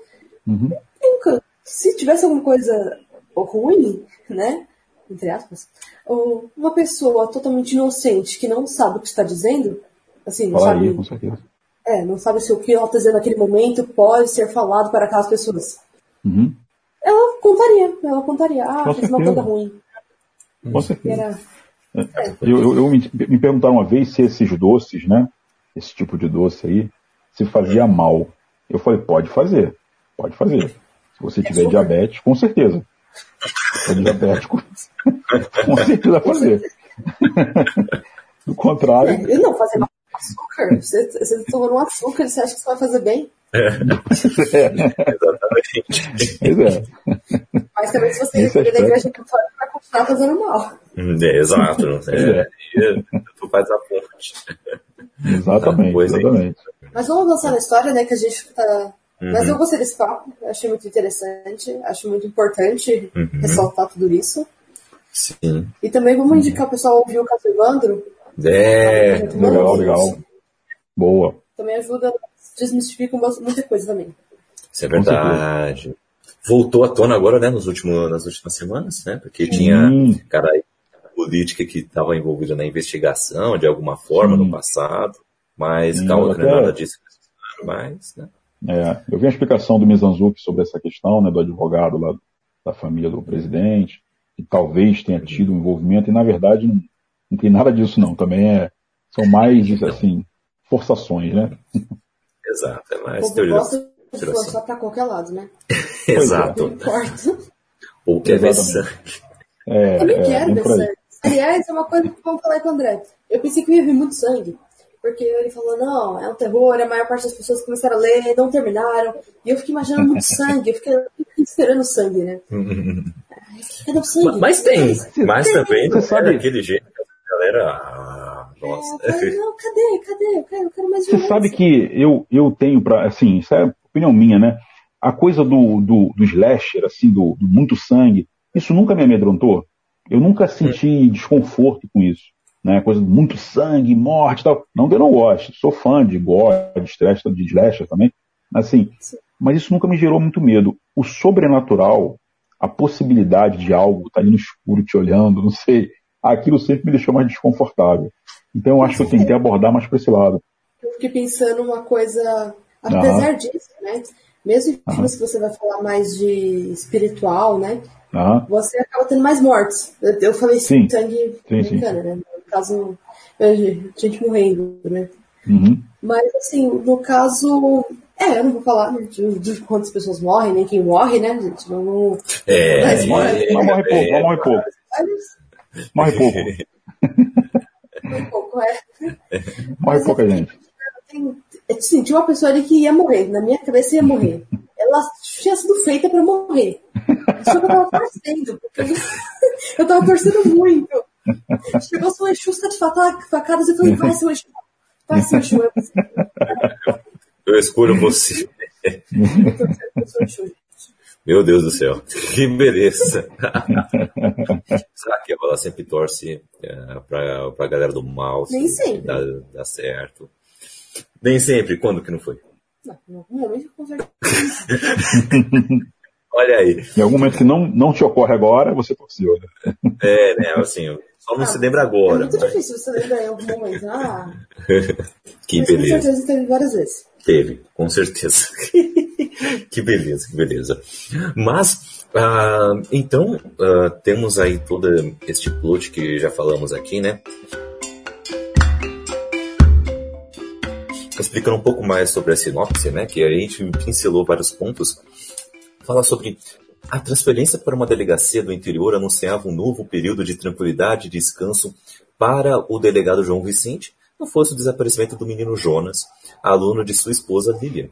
Uhum. Nunca, se tivesse alguma coisa ruim, né? Entre aspas, ou uma pessoa totalmente inocente que não sabe o que está dizendo, assim, não Fala sabe. Aí, com certeza. É, não sabe se o que ela está dizendo naquele momento pode ser falado para aquelas pessoas. Uhum. Ela contaria, ela contaria, ah, com certeza. uma coisa ruim. Com certeza. Era... É. Eu, eu, eu me, me perguntaram uma vez se esses doces, né? Esse tipo de doce aí, se fazia mal. Eu falei, pode fazer, pode fazer. Se você tiver diabetes, com certeza. Se é diabético, com certeza fazer. Do contrário. É, não, fazer mal açúcar. Você, você tomando um açúcar, você acha que você vai fazer bem? É. Exatamente. É. Mas também se você recolher da igreja católica, vai continuar fazendo mal. Hum, é, exato. É, é. Tu faz a ponte. Exatamente, exatamente. Mas vamos avançar na história, né? Que a gente tá. Uhum. Mas eu gostei desse papo, achei muito interessante, acho muito importante uhum. ressaltar tudo isso. Sim. E também vamos indicar o pessoal ouvir o Caso Evandro. É, legal, legal. Boa. Também ajuda, desmistifica muita coisa também. Isso é verdade. Voltou à tona agora, né, nos últimos, nas últimas semanas, né? Porque tinha cara política que estava envolvida na investigação de alguma forma no passado, mas Sim, calma, não é nada disso. Mas, né? É, eu vi a explicação do Mizanzuki sobre essa questão, né, do advogado lá da família do presidente, que talvez tenha tido um envolvimento, e na verdade não, tem nada disso não, também é, são mais, assim, forçações, né? Exato, é mais teoria de forçar para qualquer lado, né? Exato. Não importa. Ou quer ver sangue. É, eu nem é, quero ver sangue. Aliás, é uma coisa que vamos falar com o André. Eu pensei que ia vir muito sangue. Porque ele falou, não, é um terror, a maior parte das pessoas começaram a ler, não terminaram. E eu fiquei imaginando muito sangue, eu fiquei esperando sangue, né? Sangue? Mas tem, mas também não é daquele jeito galera. Ah, nossa. É, falei, não, cadê? Cadê? Eu quero, eu quero mais Você sabe que eu, eu tenho pra. Assim, isso é opinião minha, né? A coisa do, do, do slasher, assim, do, do muito sangue, isso nunca me amedrontou. Eu nunca senti desconforto com isso. Né, coisa de muito sangue, morte e tal. Não que eu não goste, sou fã de gore, de stress, de slasher também. Assim, mas isso nunca me gerou muito medo. O sobrenatural, a possibilidade de algo estar tá ali no escuro te olhando, não sei, aquilo sempre me deixou mais desconfortável. Então eu acho que eu tentei abordar mais para esse lado. Eu fiquei pensando uma coisa, apesar disso, né? Mesmo em filmes que você vai falar mais de espiritual, né? Você acaba tendo mais mortes. Eu, falei sim. sangue sim, americano, sim. né? No caso, gente morrendo, né? Uhum. Mas assim, no caso. É, eu não vou falar de, de quantas pessoas morrem, nem quem morre, né, gente? Não, é, mas morre, é, morre pouco, é, morre pouco. Morre pouco. Morre pouco, é. Morre pouca é gente. Assim, tinha uma pessoa ali que ia morrer, na minha cabeça ia morrer. Ela tinha sido feita para morrer. Só que eu tava torcendo, porque eu tava torcendo muito. Chegou seu Exu, tá de facadas, eu falei, vai seu Exu, vai seu Exu. Eu escolho você. Meu Deus do céu, que beleza! Será que ela sempre torce é, pra, pra galera do mal? Nem sempre. Dá, dá certo. Nem sempre, quando que não foi? Não, em algum momento com certeza. Olha aí. Em algum momento que não, não te ocorre agora, você torceu, né? É, né, assim, só não ah, se lembra agora. É muito mas... difícil você lembrar em algum momento. Ah, que mas beleza. Com certeza teve várias vezes. Teve, com certeza. que beleza, que beleza. Mas, uh, então, uh, temos aí todo este plot que já falamos aqui, né? explicando um pouco mais sobre a sinopse, né, que a gente pincelou vários pontos, fala sobre a transferência para uma delegacia do interior anunciava um novo período de tranquilidade e descanso para o delegado João Vicente, não fosse o desaparecimento do menino Jonas, aluno de sua esposa Lilian.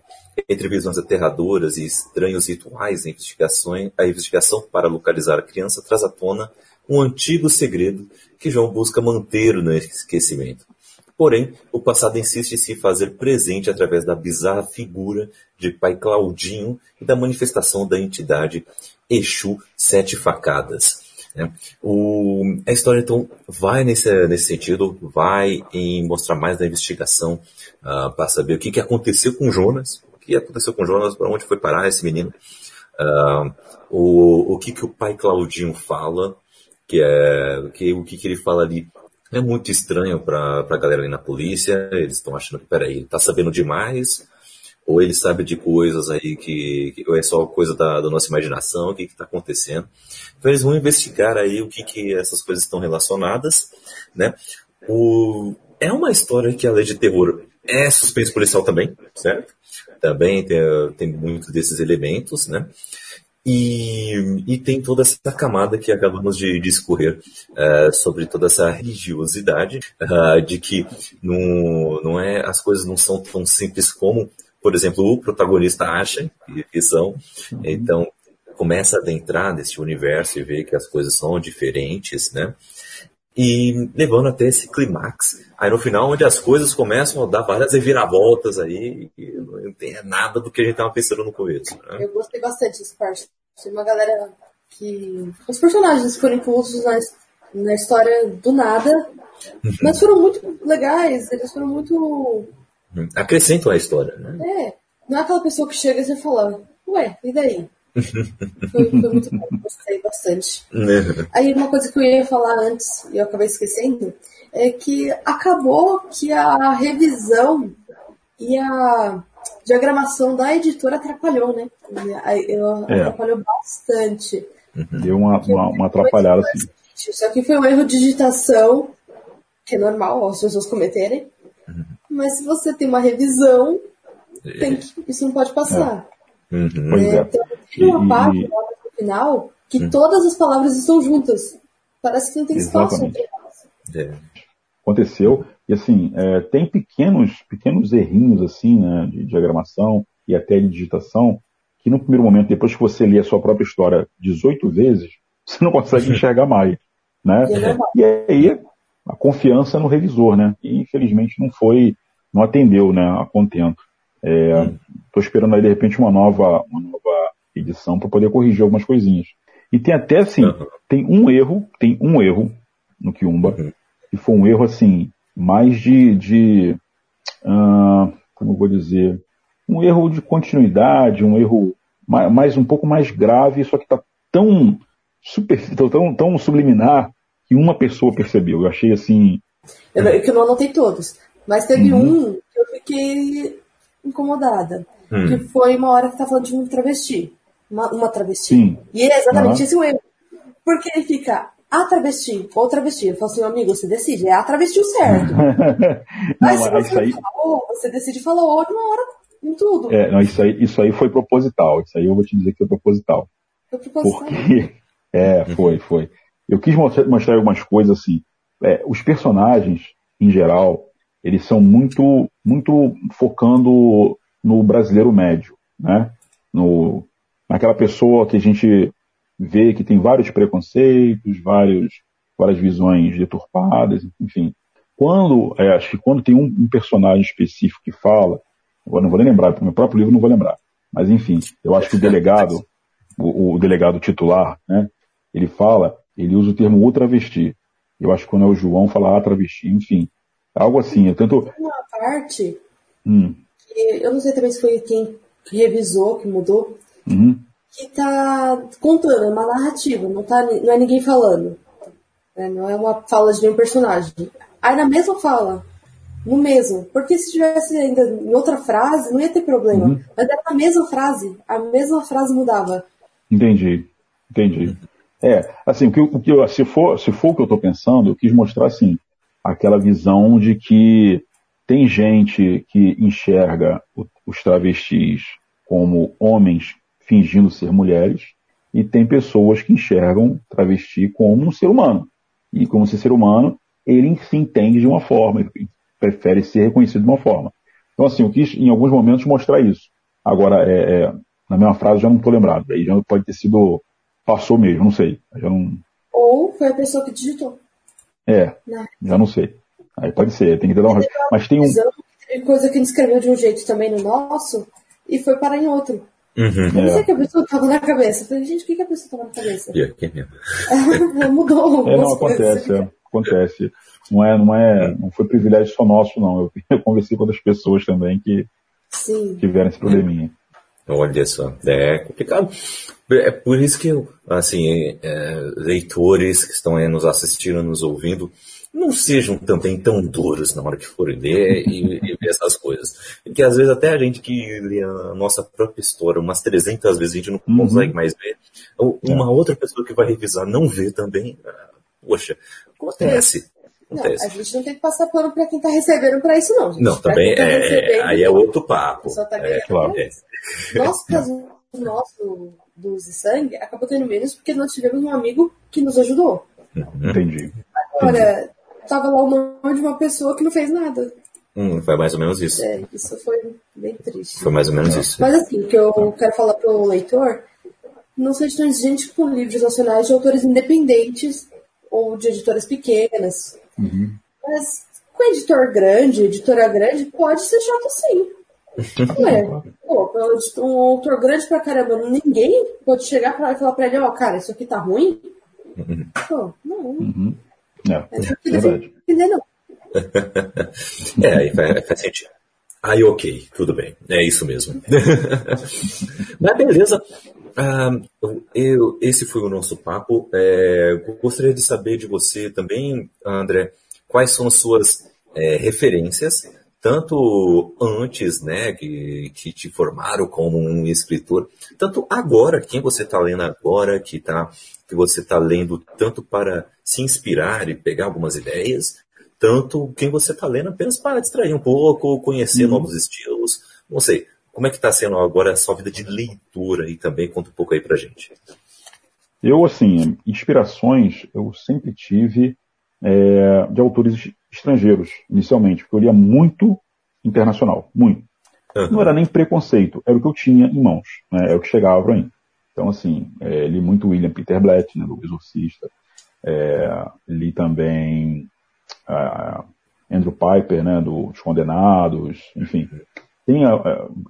Entre visões aterradoras e estranhos rituais, a investigação, a investigação para localizar a criança traz à tona um antigo segredo que João busca manter no esquecimento. Porém, o passado insiste em se fazer presente através da bizarra figura de Pai Claudinho e da manifestação da entidade Exu Sete Facadas. Né? O, a história, então, vai nesse, nesse sentido, vai em mostrar mais da investigação uh, para saber o que, que aconteceu com Jonas, o que aconteceu com Jonas, para onde foi parar esse menino, uh, o, o que, que o pai Claudinho fala, que é que, o que, que ele fala ali é muito estranho para a galera ali na polícia. Eles estão achando que, peraí, ele está sabendo demais, ou ele sabe de coisas aí que, que é só coisa da, da nossa imaginação, o que está acontecendo. Então eles vão investigar aí o que, que essas coisas estão relacionadas, né? O, é uma história que, além de terror, é suspense policial também, certo? Também tem, tem muitos desses elementos, né? E, e tem toda essa camada que acabamos de discorrer uh, sobre toda essa religiosidade, uh, de que não, não é, as coisas não são tão simples como, por exemplo, o protagonista acha que, que são. Uhum. Então, começa a adentrar nesse universo e ver que as coisas são diferentes, né? E levando até esse clímax. Aí no final, onde as coisas começam a dar várias reviravoltas aí, e não tem nada do que a gente estava pensando no começo. Né? Eu gostei bastante dessa parte. Tem uma galera que. Os personagens foram inclusos na, na história do nada, uhum. mas foram muito legais, eles foram muito. Uhum. Acrescentam a história, né? É. Não é aquela pessoa que chega e você fala, ué, e daí? Foi, foi, muito bom, gostei bastante. Uhum. Aí uma coisa que eu ia falar antes, e eu acabei esquecendo, é que acabou que a revisão e a diagramação da editora atrapalhou, né? Eu, é. Atrapalhou bastante. Uhum. Deu uma, uma, uma atrapalhada, assim. Só que foi um erro de digitação, que é normal as pessoas cometerem. Mas se você tem uma revisão, tem que, isso não pode passar. É. Uhum. Pois é. Então, tem uma parte e... no final que uhum. todas as palavras estão juntas. Parece que não tem espaço entre elas. É. Aconteceu. E assim, é, tem pequenos, pequenos errinhos assim, né, de diagramação e até de digitação, que no primeiro momento, depois que você lê a sua própria história 18 vezes, você não consegue enxergar mais. Né? E aí, a confiança no revisor, né? E infelizmente não foi, não atendeu né, a contento. Estou é, esperando aí de repente uma nova, uma nova edição para poder corrigir algumas coisinhas. E tem até assim, uhum. tem um erro, tem um erro no Kiumba, uhum. e foi um erro assim, mais de, de uh, como eu vou dizer, um erro de continuidade, um erro mais, mais um pouco mais grave, só que está tão super, tão, tão subliminar que uma pessoa percebeu. Eu achei assim. Eu, eu, eu não anotei todos, mas teve uhum. um que eu fiquei incomodada. Hum. Que foi uma hora que tá falando de um travesti. Uma, uma travesti. Sim. E é exatamente uhum. esse o erro. Porque ele fica, a travesti ou travesti. Eu falo assim, amigo, você decide, é a travesti o certo. Mas não, se você aí... falou, você decide falar outra na hora em tudo. É, não, isso aí, isso aí foi proposital. Isso aí eu vou te dizer que foi proposital. Foi proposital. Porque, é, foi, foi. Eu quis mostrar, mostrar algumas coisas assim. É, os personagens, em geral, eles são muito, muito focando no brasileiro médio, né? No, naquela pessoa que a gente vê que tem vários preconceitos, vários, várias visões deturpadas, enfim. Quando, é, acho que quando tem um, um, personagem específico que fala, agora não vou nem lembrar, meu próprio livro não vou lembrar, mas enfim, eu acho que o delegado, o, o delegado titular, né, ele fala, ele usa o termo ultravesti. Eu acho que quando é o João fala travesti, enfim, algo assim. Eu tento. Uma parte, hum. eu não sei também se foi quem revisou, que mudou, uhum que tá contando, é uma narrativa, não, tá, não é ninguém falando. Né? Não é uma fala de nenhum personagem. Aí na mesma fala, no mesmo. Porque se tivesse ainda em outra frase, não ia ter problema. Uhum. Mas era a mesma frase, a mesma frase mudava. Entendi, entendi. É, assim, o que, o que se, for, se for o que eu estou pensando, eu quis mostrar assim, aquela visão de que tem gente que enxerga os travestis como homens fingindo ser mulheres, e tem pessoas que enxergam travesti como um ser humano. E como ser humano, ele se entende de uma forma, ele prefere ser reconhecido de uma forma. Então, assim, eu quis, em alguns momentos, mostrar isso. Agora, é, é, na mesma frase, já não estou lembrado. Aí já pode ter sido. Passou mesmo, não sei. Não... Ou foi a pessoa que digitou. É, não. já não sei. Aí pode ser, tem que dar um. Mas tem um. Tem coisa que ele escreveu de um jeito também no nosso e foi parar em outro. Uhum. Eu não sei o que a pessoa tava na cabeça. Eu falei, gente, o que, que a pessoa tava na cabeça? Yeah, que mesmo. Mudou. É, não, acontece, é, acontece. Não é, não é, não foi privilégio só nosso, não. Eu, eu conversei com outras pessoas também que Sim. tiveram esse probleminha. Olha só, é complicado. É por isso que, assim, é, leitores que estão aí nos assistindo, nos ouvindo, não sejam também tão duros na hora que forem ler e, e, ver essas coisas. Porque às vezes até a gente que lê a nossa própria história umas 300 vezes a gente não uhum. consegue mais ver. Uma é. outra pessoa que vai revisar não vê também. Ah, poxa, acontece. Não, a gente não tem que passar pano para quem está recebendo para isso, não. Gente. Não, também tá é, aí é outro papo. Só tá é, claro. Nosso caso nosso do Sangue acabou tendo menos porque nós tivemos um amigo que nos ajudou. Entendi. Agora, tava lá o nome de uma pessoa que não fez nada. Hum, foi mais ou menos isso. É, isso foi bem triste. Foi mais ou menos isso. Mas assim, o que eu quero falar pro leitor, não seja tão exigente com livros nacionais de autores independentes ou de editoras pequenas. Uhum. Mas com editor grande, editora grande, pode ser chato sim. Ué, pô, um autor grande pra caramba, ninguém pode chegar pra, e falar pra ele, ó, oh, cara, isso aqui tá ruim? Uhum. Pô, não. Uhum. É, é verdade. Entender, não. é, aí faz, faz sentido. Aí, ok, tudo bem. É isso mesmo. Mas beleza. Ah, eu, esse foi o nosso papo. É, gostaria de saber de você também, André, quais são as suas é, referências, tanto antes, né, que, que te formaram como um escritor, tanto agora, quem você está lendo agora, que, tá, que você está lendo tanto para se inspirar e pegar algumas ideias, tanto quem você está lendo apenas para distrair um pouco, conhecer uhum. novos estilos, não sei. Como é que está sendo agora a sua vida de leitura e também conta um pouco aí pra gente. Eu, assim, inspirações eu sempre tive é, de autores estrangeiros, inicialmente, porque eu lia muito internacional, muito. Uhum. Não era nem preconceito, era o que eu tinha em mãos, né, é o que chegava para mim. Então, assim, é, li muito William Peter Blatt, né, do Exorcista, é, li também uh, Andrew Piper, né, dos Condenados, enfim. Tem, uh,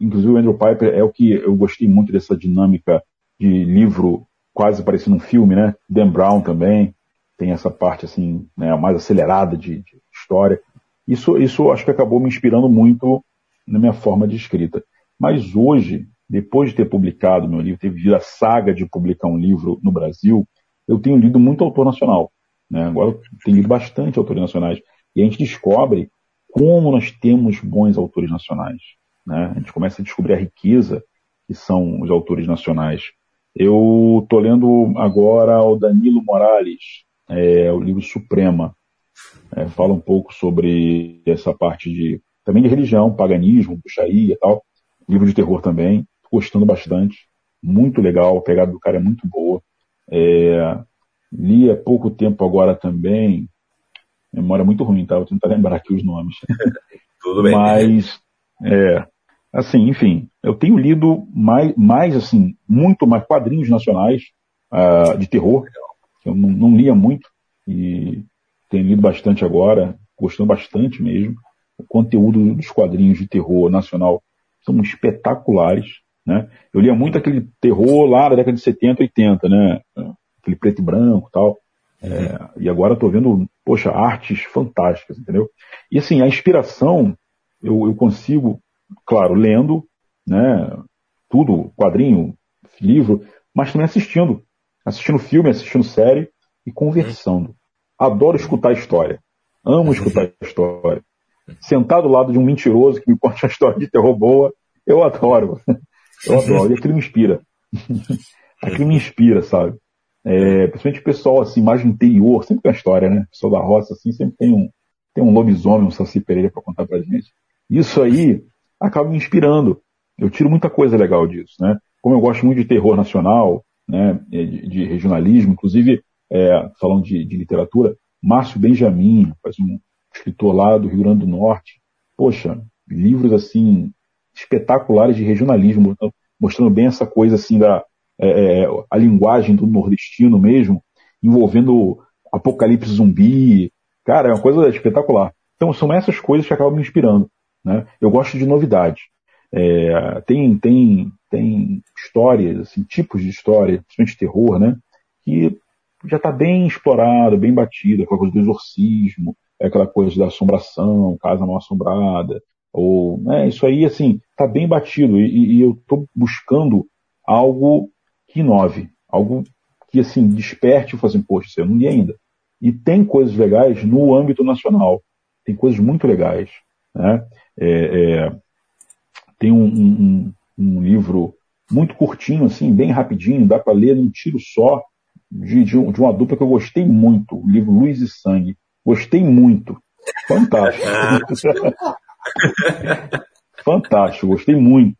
inclusive o Andrew Piper é o que eu gostei muito dessa dinâmica de livro quase parecendo um filme, né? Dan Brown também tem essa parte assim, né, mais acelerada de, de história. Isso, isso acho que acabou me inspirando muito na minha forma de escrita. Mas hoje, depois de ter publicado meu livro, ter vivido a saga de publicar um livro no Brasil, eu tenho lido muito autor nacional. Né? Agora eu tenho lido bastante autores nacionais. E a gente descobre como nós temos bons autores nacionais. Né? A gente começa a descobrir a riqueza que são os autores nacionais. Eu estou lendo agora o Danilo Morales, é, o livro Suprema. É, fala um pouco sobre essa parte de também de religião, paganismo, bruxaria e tal. Livro de terror também. Gostando bastante. Muito legal, a pegada do cara é muito boa. É, li há pouco tempo agora também. Memória muito ruim, tá? Vou tentar lembrar aqui os nomes. Tudo bem. Mas, é, assim, enfim, eu tenho lido mais, mais assim, muito mais quadrinhos nacionais uh, de terror. Eu não, não, lia muito e tenho lido bastante agora, gostando bastante mesmo. O conteúdo dos quadrinhos de terror nacional são espetaculares, né? Eu lia muito aquele terror lá da década de 70, 80, né? aquele preto e branco tal. É, e agora estou vendo, poxa, artes fantásticas, entendeu? E assim, a inspiração eu, eu consigo, claro, lendo, né, tudo, quadrinho, livro, mas também assistindo. Assistindo filme, assistindo série e conversando. Adoro escutar história. Amo escutar história. Sentar do lado de um mentiroso que me conta uma história de terror boa, eu adoro. Eu adoro. E aquilo me inspira. aquilo me inspira, sabe? É, principalmente o pessoal assim, mais do interior, sempre tem uma história, né? O pessoal da roça assim, sempre tem um, tem um lobisomem, um Saci Pereira para contar pra gente. Isso aí acaba me inspirando. Eu tiro muita coisa legal disso, né? Como eu gosto muito de terror nacional, né? De, de regionalismo, inclusive, é, falando de, de, literatura, Márcio Benjamin, faz um escritor lá do Rio Grande do Norte. Poxa, livros assim espetaculares de regionalismo, mostrando bem essa coisa assim da, é, é, a linguagem do nordestino mesmo, envolvendo apocalipse zumbi. Cara, é uma coisa espetacular. Então são essas coisas que acabam me inspirando. Né? Eu gosto de novidade. É, tem, tem, tem histórias, assim, tipos de história, principalmente terror, né? Que já está bem explorado, bem batido, aquela coisa do exorcismo, aquela coisa da assombração, casa mal assombrada, ou né, isso aí assim está bem batido e, e eu estou buscando algo que inove, algo que assim desperte e fazer assim, poxa, eu não li ainda. E tem coisas legais no âmbito nacional, tem coisas muito legais, né? É, é, tem um, um, um, livro muito curtinho, assim, bem rapidinho, dá para ler num tiro só, de, de, uma dupla que eu gostei muito, o livro Luz e Sangue. Gostei muito. Fantástico. Fantástico, gostei muito.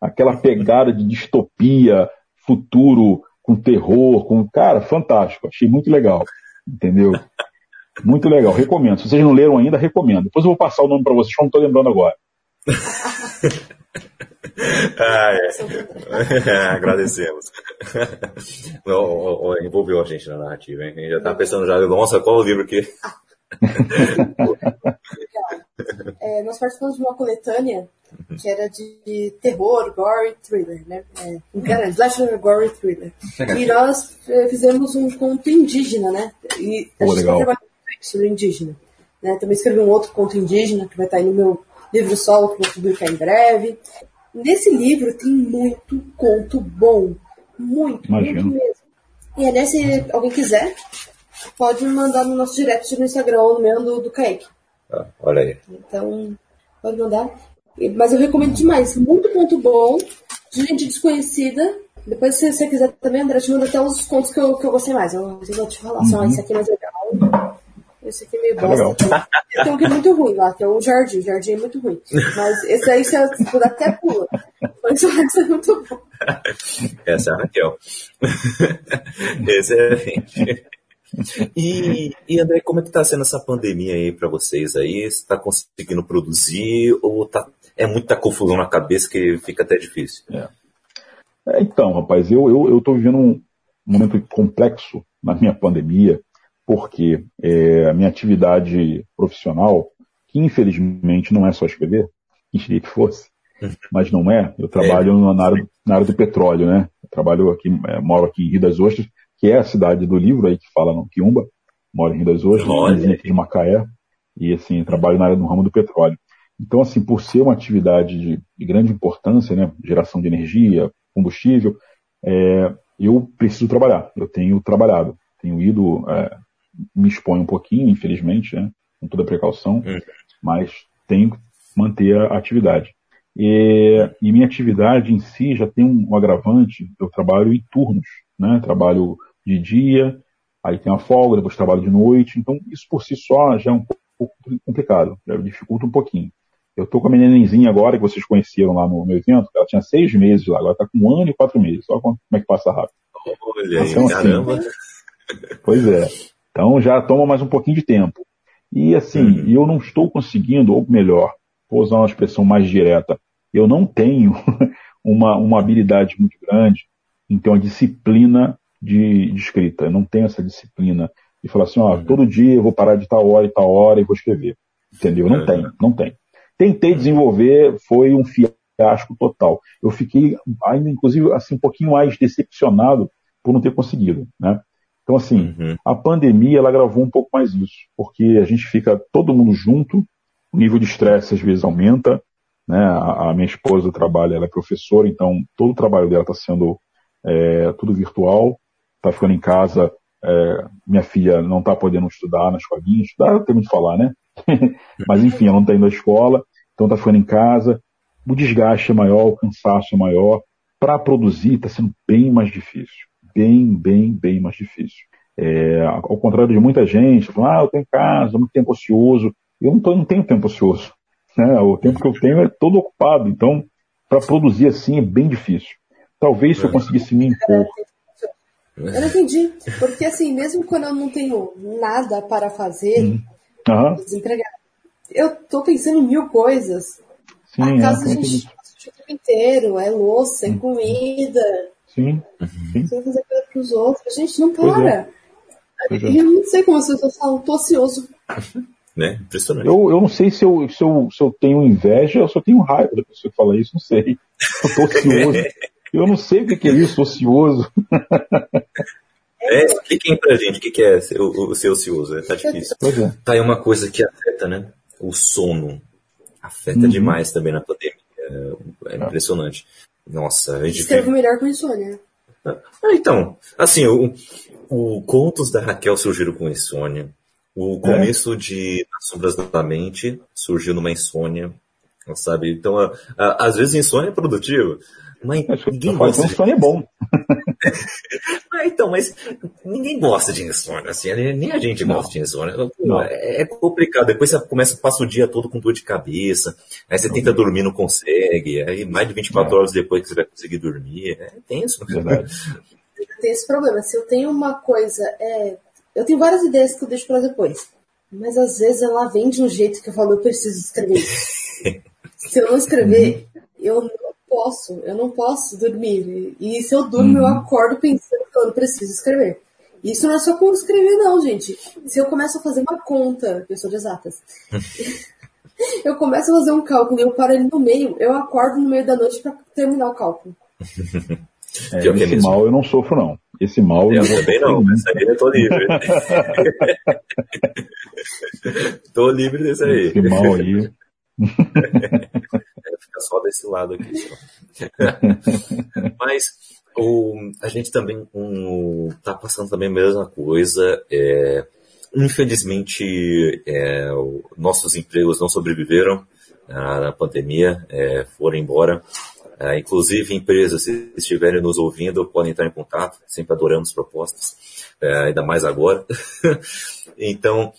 Aquela pegada de distopia, futuro com terror, com. Cara, fantástico. Achei muito legal. Entendeu? Muito legal. Recomendo. Se vocês não leram ainda, recomendo. Depois eu vou passar o nome para vocês, como estou lembrando agora. ah, é. Agradecemos. envolveu a gente na narrativa, hein? A gente já tá pensando já, nossa, qual o livro que. é, nós participamos de uma coletânea que era de terror, gore thriller, né? É, slasher, gore thriller. E nós é, fizemos um conto indígena, né? E a gente legal. sobre indígena. Né? Também escrevi um outro conto indígena que vai estar aí no meu livro solo que vou publicar em breve. Nesse livro tem muito conto bom. Muito, Imagino. muito mesmo. E aliás, se alguém quiser, pode me mandar no nosso direct no Instagram ou no meu do, do Kaique. Ah, olha aí. Então, pode mandar. Mas eu recomendo demais. Muito ponto bom, de gente desconhecida. Depois, se você quiser também, André, te manda até os contos que eu, que eu gostei mais. Eu, eu vou te falar, uhum. só esse aqui é mais legal. Esse aqui é meio tá bosta. Tem um que é muito ruim lá, que é o Jardim. O Jardim é muito ruim. Mas esse aí você puder até pula. Mas esse é muito bom. Essa é a Raquel. Excelente. E, e André, como é que está sendo essa pandemia aí para vocês aí? Você está conseguindo produzir ou tá, é muita confusão na cabeça que fica até difícil? É. É, então, rapaz, eu eu estou vivendo um momento complexo na minha pandemia, porque é, a minha atividade profissional, que infelizmente não é só escrever, queria que fosse, mas não é. Eu trabalho é. na, área, na área do petróleo, né? Eu trabalho aqui, é, moro aqui em Rio das Ostras, que é a cidade do livro aí que fala no Quiumba, moro em Rio das Ostras, aqui de Macaé, e assim, trabalho na área do ramo do petróleo. Então, assim, por ser uma atividade de, de grande importância, né, geração de energia, combustível, é, eu preciso trabalhar. Eu tenho trabalhado, tenho ido, é, me exponho um pouquinho, infelizmente, né, com toda a precaução, uhum. mas tenho que manter a atividade. E, e, minha atividade em si já tem um agravante, eu trabalho em turnos, né, trabalho de dia, aí tem a folga, depois trabalho de noite. Então, isso por si só já é um pouco complicado, já dificulta um pouquinho. Eu tô com a minha nenenzinha agora, que vocês conheceram lá no meu evento, ela tinha seis meses lá, agora tá com um ano e quatro meses. Olha como é que passa rápido. Olha então, assim, caramba! Pois é. Então já toma mais um pouquinho de tempo. E assim, uhum. eu não estou conseguindo, ou melhor, vou usar uma expressão mais direta, eu não tenho uma, uma habilidade muito grande em ter uma disciplina de, de escrita. Eu não tenho essa disciplina de falar assim, ó, uhum. todo dia eu vou parar de tal hora e tal hora e vou escrever. Entendeu? Não uhum. tem, não tem. Tentei desenvolver, foi um fiasco total. Eu fiquei ainda, inclusive, assim, um pouquinho mais decepcionado por não ter conseguido, né? Então, assim, uhum. a pandemia, ela gravou um pouco mais isso, porque a gente fica todo mundo junto, o nível de estresse às vezes aumenta, né? A, a minha esposa trabalha, ela é professora, então todo o trabalho dela está sendo é, tudo virtual, está ficando em casa, é, minha filha não está podendo estudar na escolinha, estudar tem muito falar, né? Mas enfim, ela não está indo à escola, então está ficando em casa, o desgaste é maior, o cansaço é maior. Para produzir está sendo bem mais difícil. Bem, bem, bem mais difícil. É, ao contrário de muita gente, falando, ah, eu tenho casa, muito tempo ocioso. Eu não, tô, não tenho tempo ocioso. Né? O tempo que eu tenho é todo ocupado. Então, para produzir assim é bem difícil. Talvez se eu conseguisse me impor eu não entendi. Porque assim, mesmo quando eu não tenho nada para fazer, uhum. desempregado, eu tô pensando em mil coisas. Sim, a casa é, a gente o tempo inteiro, é louça, é uhum. comida. Sim. Sim. Você vai fazer coisa pros outros. A gente não para. É. É. Eu não sei como as pessoas falam, tô ocioso. Né? Impressionante. Eu, eu não sei se eu, se, eu, se eu tenho inveja ou se eu tenho raiva da pessoa que fala isso, não sei. Eu tô ocioso. eu não sei o que é isso, ocioso. É, expliquem pra gente o que é o, o ser ocioso, né? tá difícil. É. Tá aí uma coisa que afeta, né? O sono. Afeta uhum. demais também na pandemia. É, é impressionante. Nossa, a gente Escrevo melhor com insônia. Ah, então, assim, o, o Contos da Raquel surgiram com insônia. O começo é? de As Sombras da Mente surgiu numa insônia, sabe? Então, a, a, às vezes insônia é produtivo. Mas ninguém gosta. De... insônia é bom. ah, então, mas ninguém gosta de insônia, assim, nem a gente não. gosta de insônia. É, é complicado. Depois você começa, passa o dia todo com dor de cabeça, aí você tenta dormir, não consegue, aí mais de 24 é. horas depois que você vai conseguir dormir. É tenso. Verdade. Tem esse problema. Se eu tenho uma coisa, é... eu tenho várias ideias que eu deixo para depois. Mas às vezes ela vem de um jeito que eu falo, eu preciso escrever. Se eu não escrever, uhum. eu não posso, eu não posso dormir. E se eu durmo, uhum. eu acordo pensando que eu não preciso escrever. Isso não é só com escrever, não, gente. Se eu começo a fazer uma conta, eu sou de exatas, eu começo a fazer um cálculo e eu paro ele no meio, eu acordo no meio da noite para terminar o cálculo. É, esse mal eu não sofro, não. Esse mal eu, eu também não, essa aí eu tô livre. tô livre desse aí. Esse mal aí. É, fica só desse lado aqui. Mas o, a gente também está um, passando também a mesma coisa. É, infelizmente, é, nossos empregos não sobreviveram na pandemia, é, foram embora. É, inclusive, empresas, se estiverem nos ouvindo, podem entrar em contato. Sempre adoramos propostas, é, ainda mais agora. então,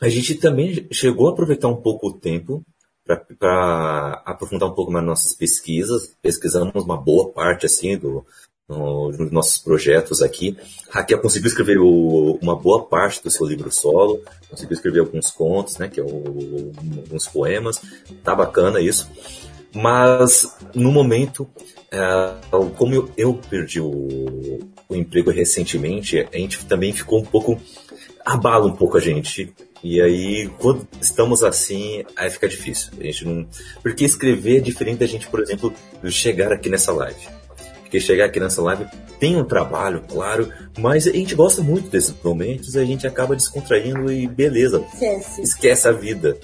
a gente também chegou a aproveitar um pouco o tempo para aprofundar um pouco mais nossas pesquisas. Pesquisamos uma boa parte assim do, no, dos nossos projetos aqui. Raquel conseguiu escrever o, uma boa parte do seu livro solo, conseguiu escrever alguns contos, né, que é o, alguns poemas. Tá bacana isso. Mas no momento, é, como eu, eu perdi o, o emprego recentemente, a gente também ficou um pouco abala um pouco a gente e aí, quando estamos assim, aí fica difícil. A gente não... Porque escrever é diferente da gente, por exemplo, chegar aqui nessa live. Porque chegar aqui nessa live tem um trabalho, claro, mas a gente gosta muito desses momentos, a gente acaba descontraindo e beleza, esquece, esquece a vida.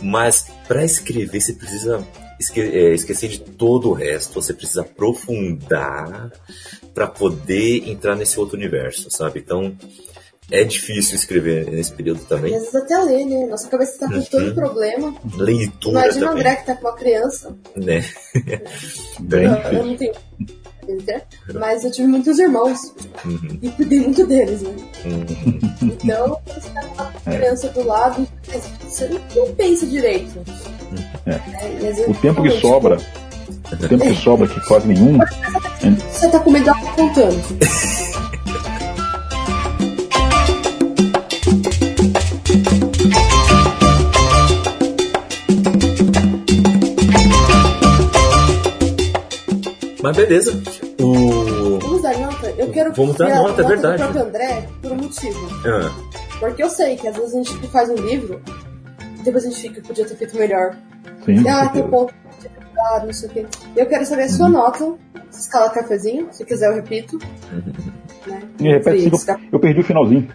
Mas para escrever você precisa esque é, esquecer de todo o resto, você precisa aprofundar para poder entrar nesse outro universo, sabe? Então, é difícil escrever nesse período também. às vezes até ler, né? Nossa cabeça está com uhum. todo problema. Leitura Imagina o André que tá com uma criança. Né? Bem, eu, eu não tenho mas eu tive muitos irmãos uhum. e cuidei muito deles, né? Uhum. Então, você tá com uma criança do lado, você não pensa direito. É. É, o tempo que sobra, o tempo que sobra, que quase nenhum. Você tá com medo de contando. Mas beleza. O... Vamos dar nota? Eu quero Vamos dar nota, é verdade. Do André por um motivo. Ah. Porque eu sei que às vezes a gente faz um livro e depois a gente fica, podia ter feito melhor. Sim, ah, tem ponto, ah, não sei o quê. Eu quero saber a sua uhum. nota, escala cafezinho, se quiser eu repito. Uhum. Né? Me repete, eu, eu perdi o finalzinho.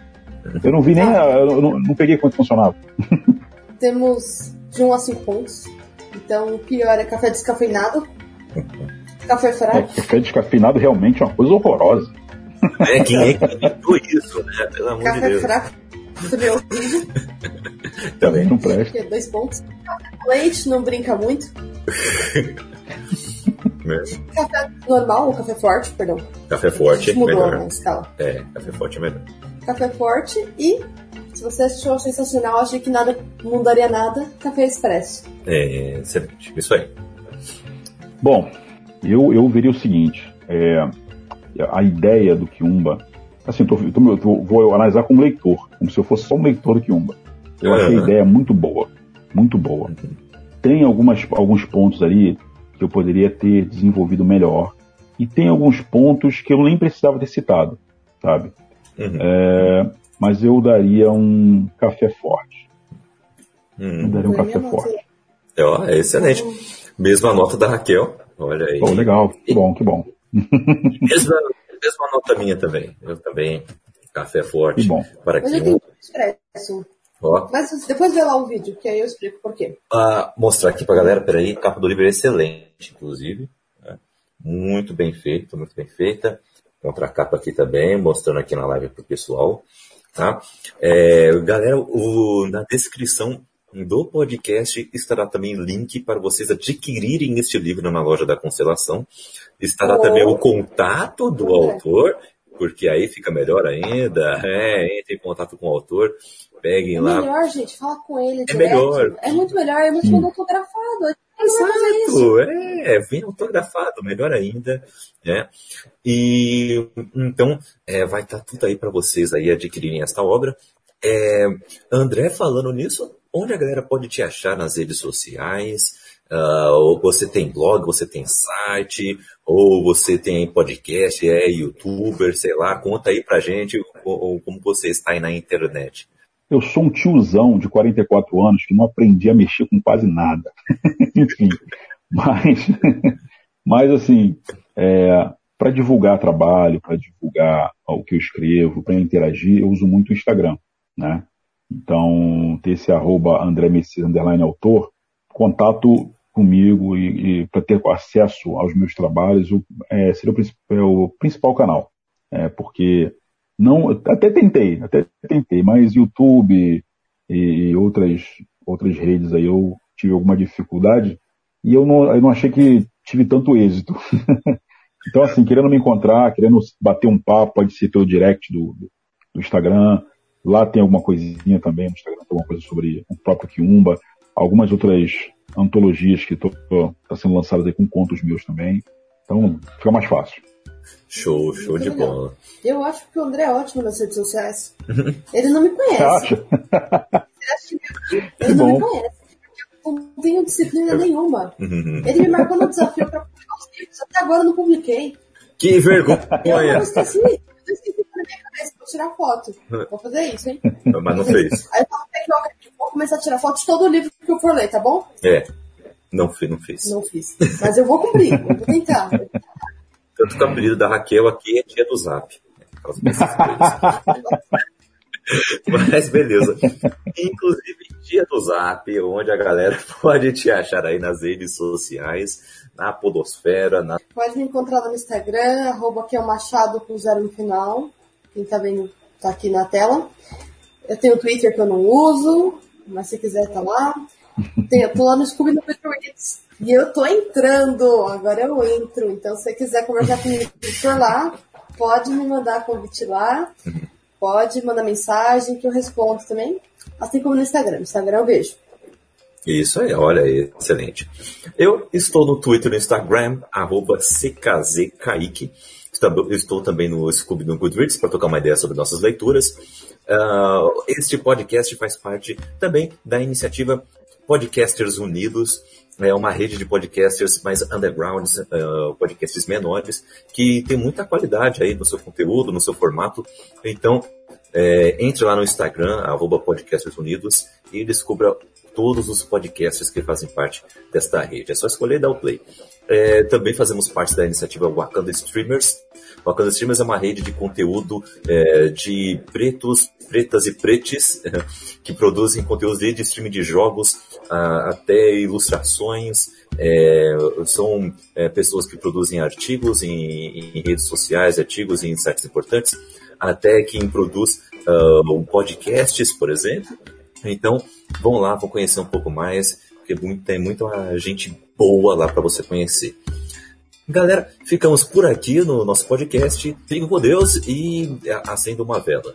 Eu não vi nem. Ah. A, eu não, não peguei quanto funcionava. Temos de 1 a 5 pontos. Então, o pior é café descafeinado. Café fraco. É, café descafeinado realmente é uma coisa horrorosa. É, quem é que inventou isso, né? Pelo amor café de Deus. fraco também é horrível. Também não presta. É dois pontos. Leite não brinca muito. É. Café normal ou café forte, perdão. Café forte é mudou melhor. escala. É, café forte é melhor. Café forte e, se você achou sensacional, achei que nada mudaria nada, café expresso. É, excelente. Isso aí. Bom, eu, eu veria o seguinte, é, a ideia do Kiumba, assim, tô, tô, tô, vou analisar como leitor, como se eu fosse só um leitor do Kiumba. Eu achei a ideia muito boa, muito boa. Tem algumas, alguns pontos ali que eu poderia ter desenvolvido melhor, e tem alguns pontos que eu nem precisava ter citado, sabe? Uhum. É, mas eu daria um café forte. Hum. Daria um café forte. É, é excelente. Mesma nota da Raquel. Olha aí. Oh, legal, que bom, que bom. mesma, mesma nota minha também. Eu também. Café forte. Que bom. Para Mas eu expresso. Ó. Mas depois vê lá o vídeo, que aí eu explico por quê. Ah, mostrar aqui pra galera, peraí, capa do livro é excelente, inclusive. Né? Muito bem feito, muito bem feita. Outra capa aqui também, mostrando aqui na live pro pessoal. Tá? É, galera, o, na descrição do podcast estará também link para vocês adquirirem este livro na loja da Constelação. Estará oh. também o contato do oh. autor, porque aí fica melhor ainda. É, entre em contato com o autor, peguem é lá. É melhor, gente, fala com ele. É direto. melhor. É muito melhor, é muito hum. autografado. Exato, é, vem autografado, melhor ainda, né? E então é, vai estar tá tudo aí para vocês aí adquirirem esta obra. É, André, falando nisso, onde a galera pode te achar nas redes sociais? Uh, você tem blog, você tem site, ou você tem podcast, é youtuber, sei lá, conta aí pra gente ou, como você está aí na internet. Eu sou um tiozão de 44 anos que não aprendi a mexer com quase nada. Enfim, mas, mas assim, é, para divulgar trabalho, para divulgar o que eu escrevo, para interagir, eu uso muito o Instagram, né? Então, ter esse arroba André Messias, underline autor, contato comigo e, e para ter acesso aos meus trabalhos o, é, seria o principal, é o principal canal. É, porque não, até tentei, até tentei, mas YouTube e, e outras, outras redes aí eu tive alguma dificuldade e eu não, eu não achei que tive tanto êxito. então, assim, querendo me encontrar, querendo bater um papo, pode ser pelo direct do, do Instagram, Lá tem alguma coisinha também no Instagram, alguma coisa sobre o próprio Kiumba, algumas outras antologias que estão tá sendo lançadas aí com contos meus também. Então fica mais fácil. Show, show de bola. Eu acho que o André é ótimo nas redes sociais. Ele não me conhece. Você acha? Ele não bom. me conhece. Eu não tenho disciplina nenhuma. Ele me marcou no desafio para publicar os livros. Até agora eu não publiquei. Que vergonha! Eu esqueci. Eu esqueci na minha cabeça pra tirar foto. Vou fazer isso, hein? Mas não fez. Aí eu falei, vou começar a tirar foto de todo o livro que eu for ler, tá bom? É. Não fiz, não fiz. Não fiz. Mas eu vou cumprir, eu vou tentar. Tanto que o apelido da Raquel aqui é dia do zap. Mas beleza. Inclusive, dia do Zap, onde a galera pode te achar aí nas redes sociais, na Podosfera. Na... Pode me encontrar no Instagram, arroba que é o Machado com zero no final. Quem tá vendo tá aqui na tela. Eu tenho o Twitter que eu não uso, mas se quiser tá lá. Tenho, tô lá no Scooby no Goodreads. E eu tô entrando, agora eu entro. Então, se você quiser conversar comigo por lá, pode me mandar convite lá. Pode mandar mensagem que eu respondo também. Assim como no Instagram. Instagram eu vejo. Isso aí, olha aí, excelente. Eu estou no Twitter e no Instagram, arroba CKZKaique. Estou também no Scooby no Goodreads para tocar uma ideia sobre nossas leituras. Uh, este podcast faz parte também da iniciativa Podcasters Unidos, é uma rede de podcasters mais undergrounds, uh, podcasts menores, que tem muita qualidade aí no seu conteúdo, no seu formato. Então, é, entre lá no Instagram, arroba Podcasters Unidos, e descubra todos os podcasters que fazem parte desta rede. É só escolher e dar o play. É, também fazemos parte da iniciativa Wakanda Streamers. Wakanda Streamers é uma rede de conteúdo é, de pretos, pretas e pretes que produzem conteúdos desde streaming de jogos a, até ilustrações. É, são é, pessoas que produzem artigos em, em, redes sociais, artigos em sites importantes, até quem produz uh, podcasts, por exemplo. Então, vão lá, vão conhecer um pouco mais, porque tem muita gente boa lá para você conhecer. Galera, ficamos por aqui no nosso podcast. Fiquem com Deus e acenda uma vela.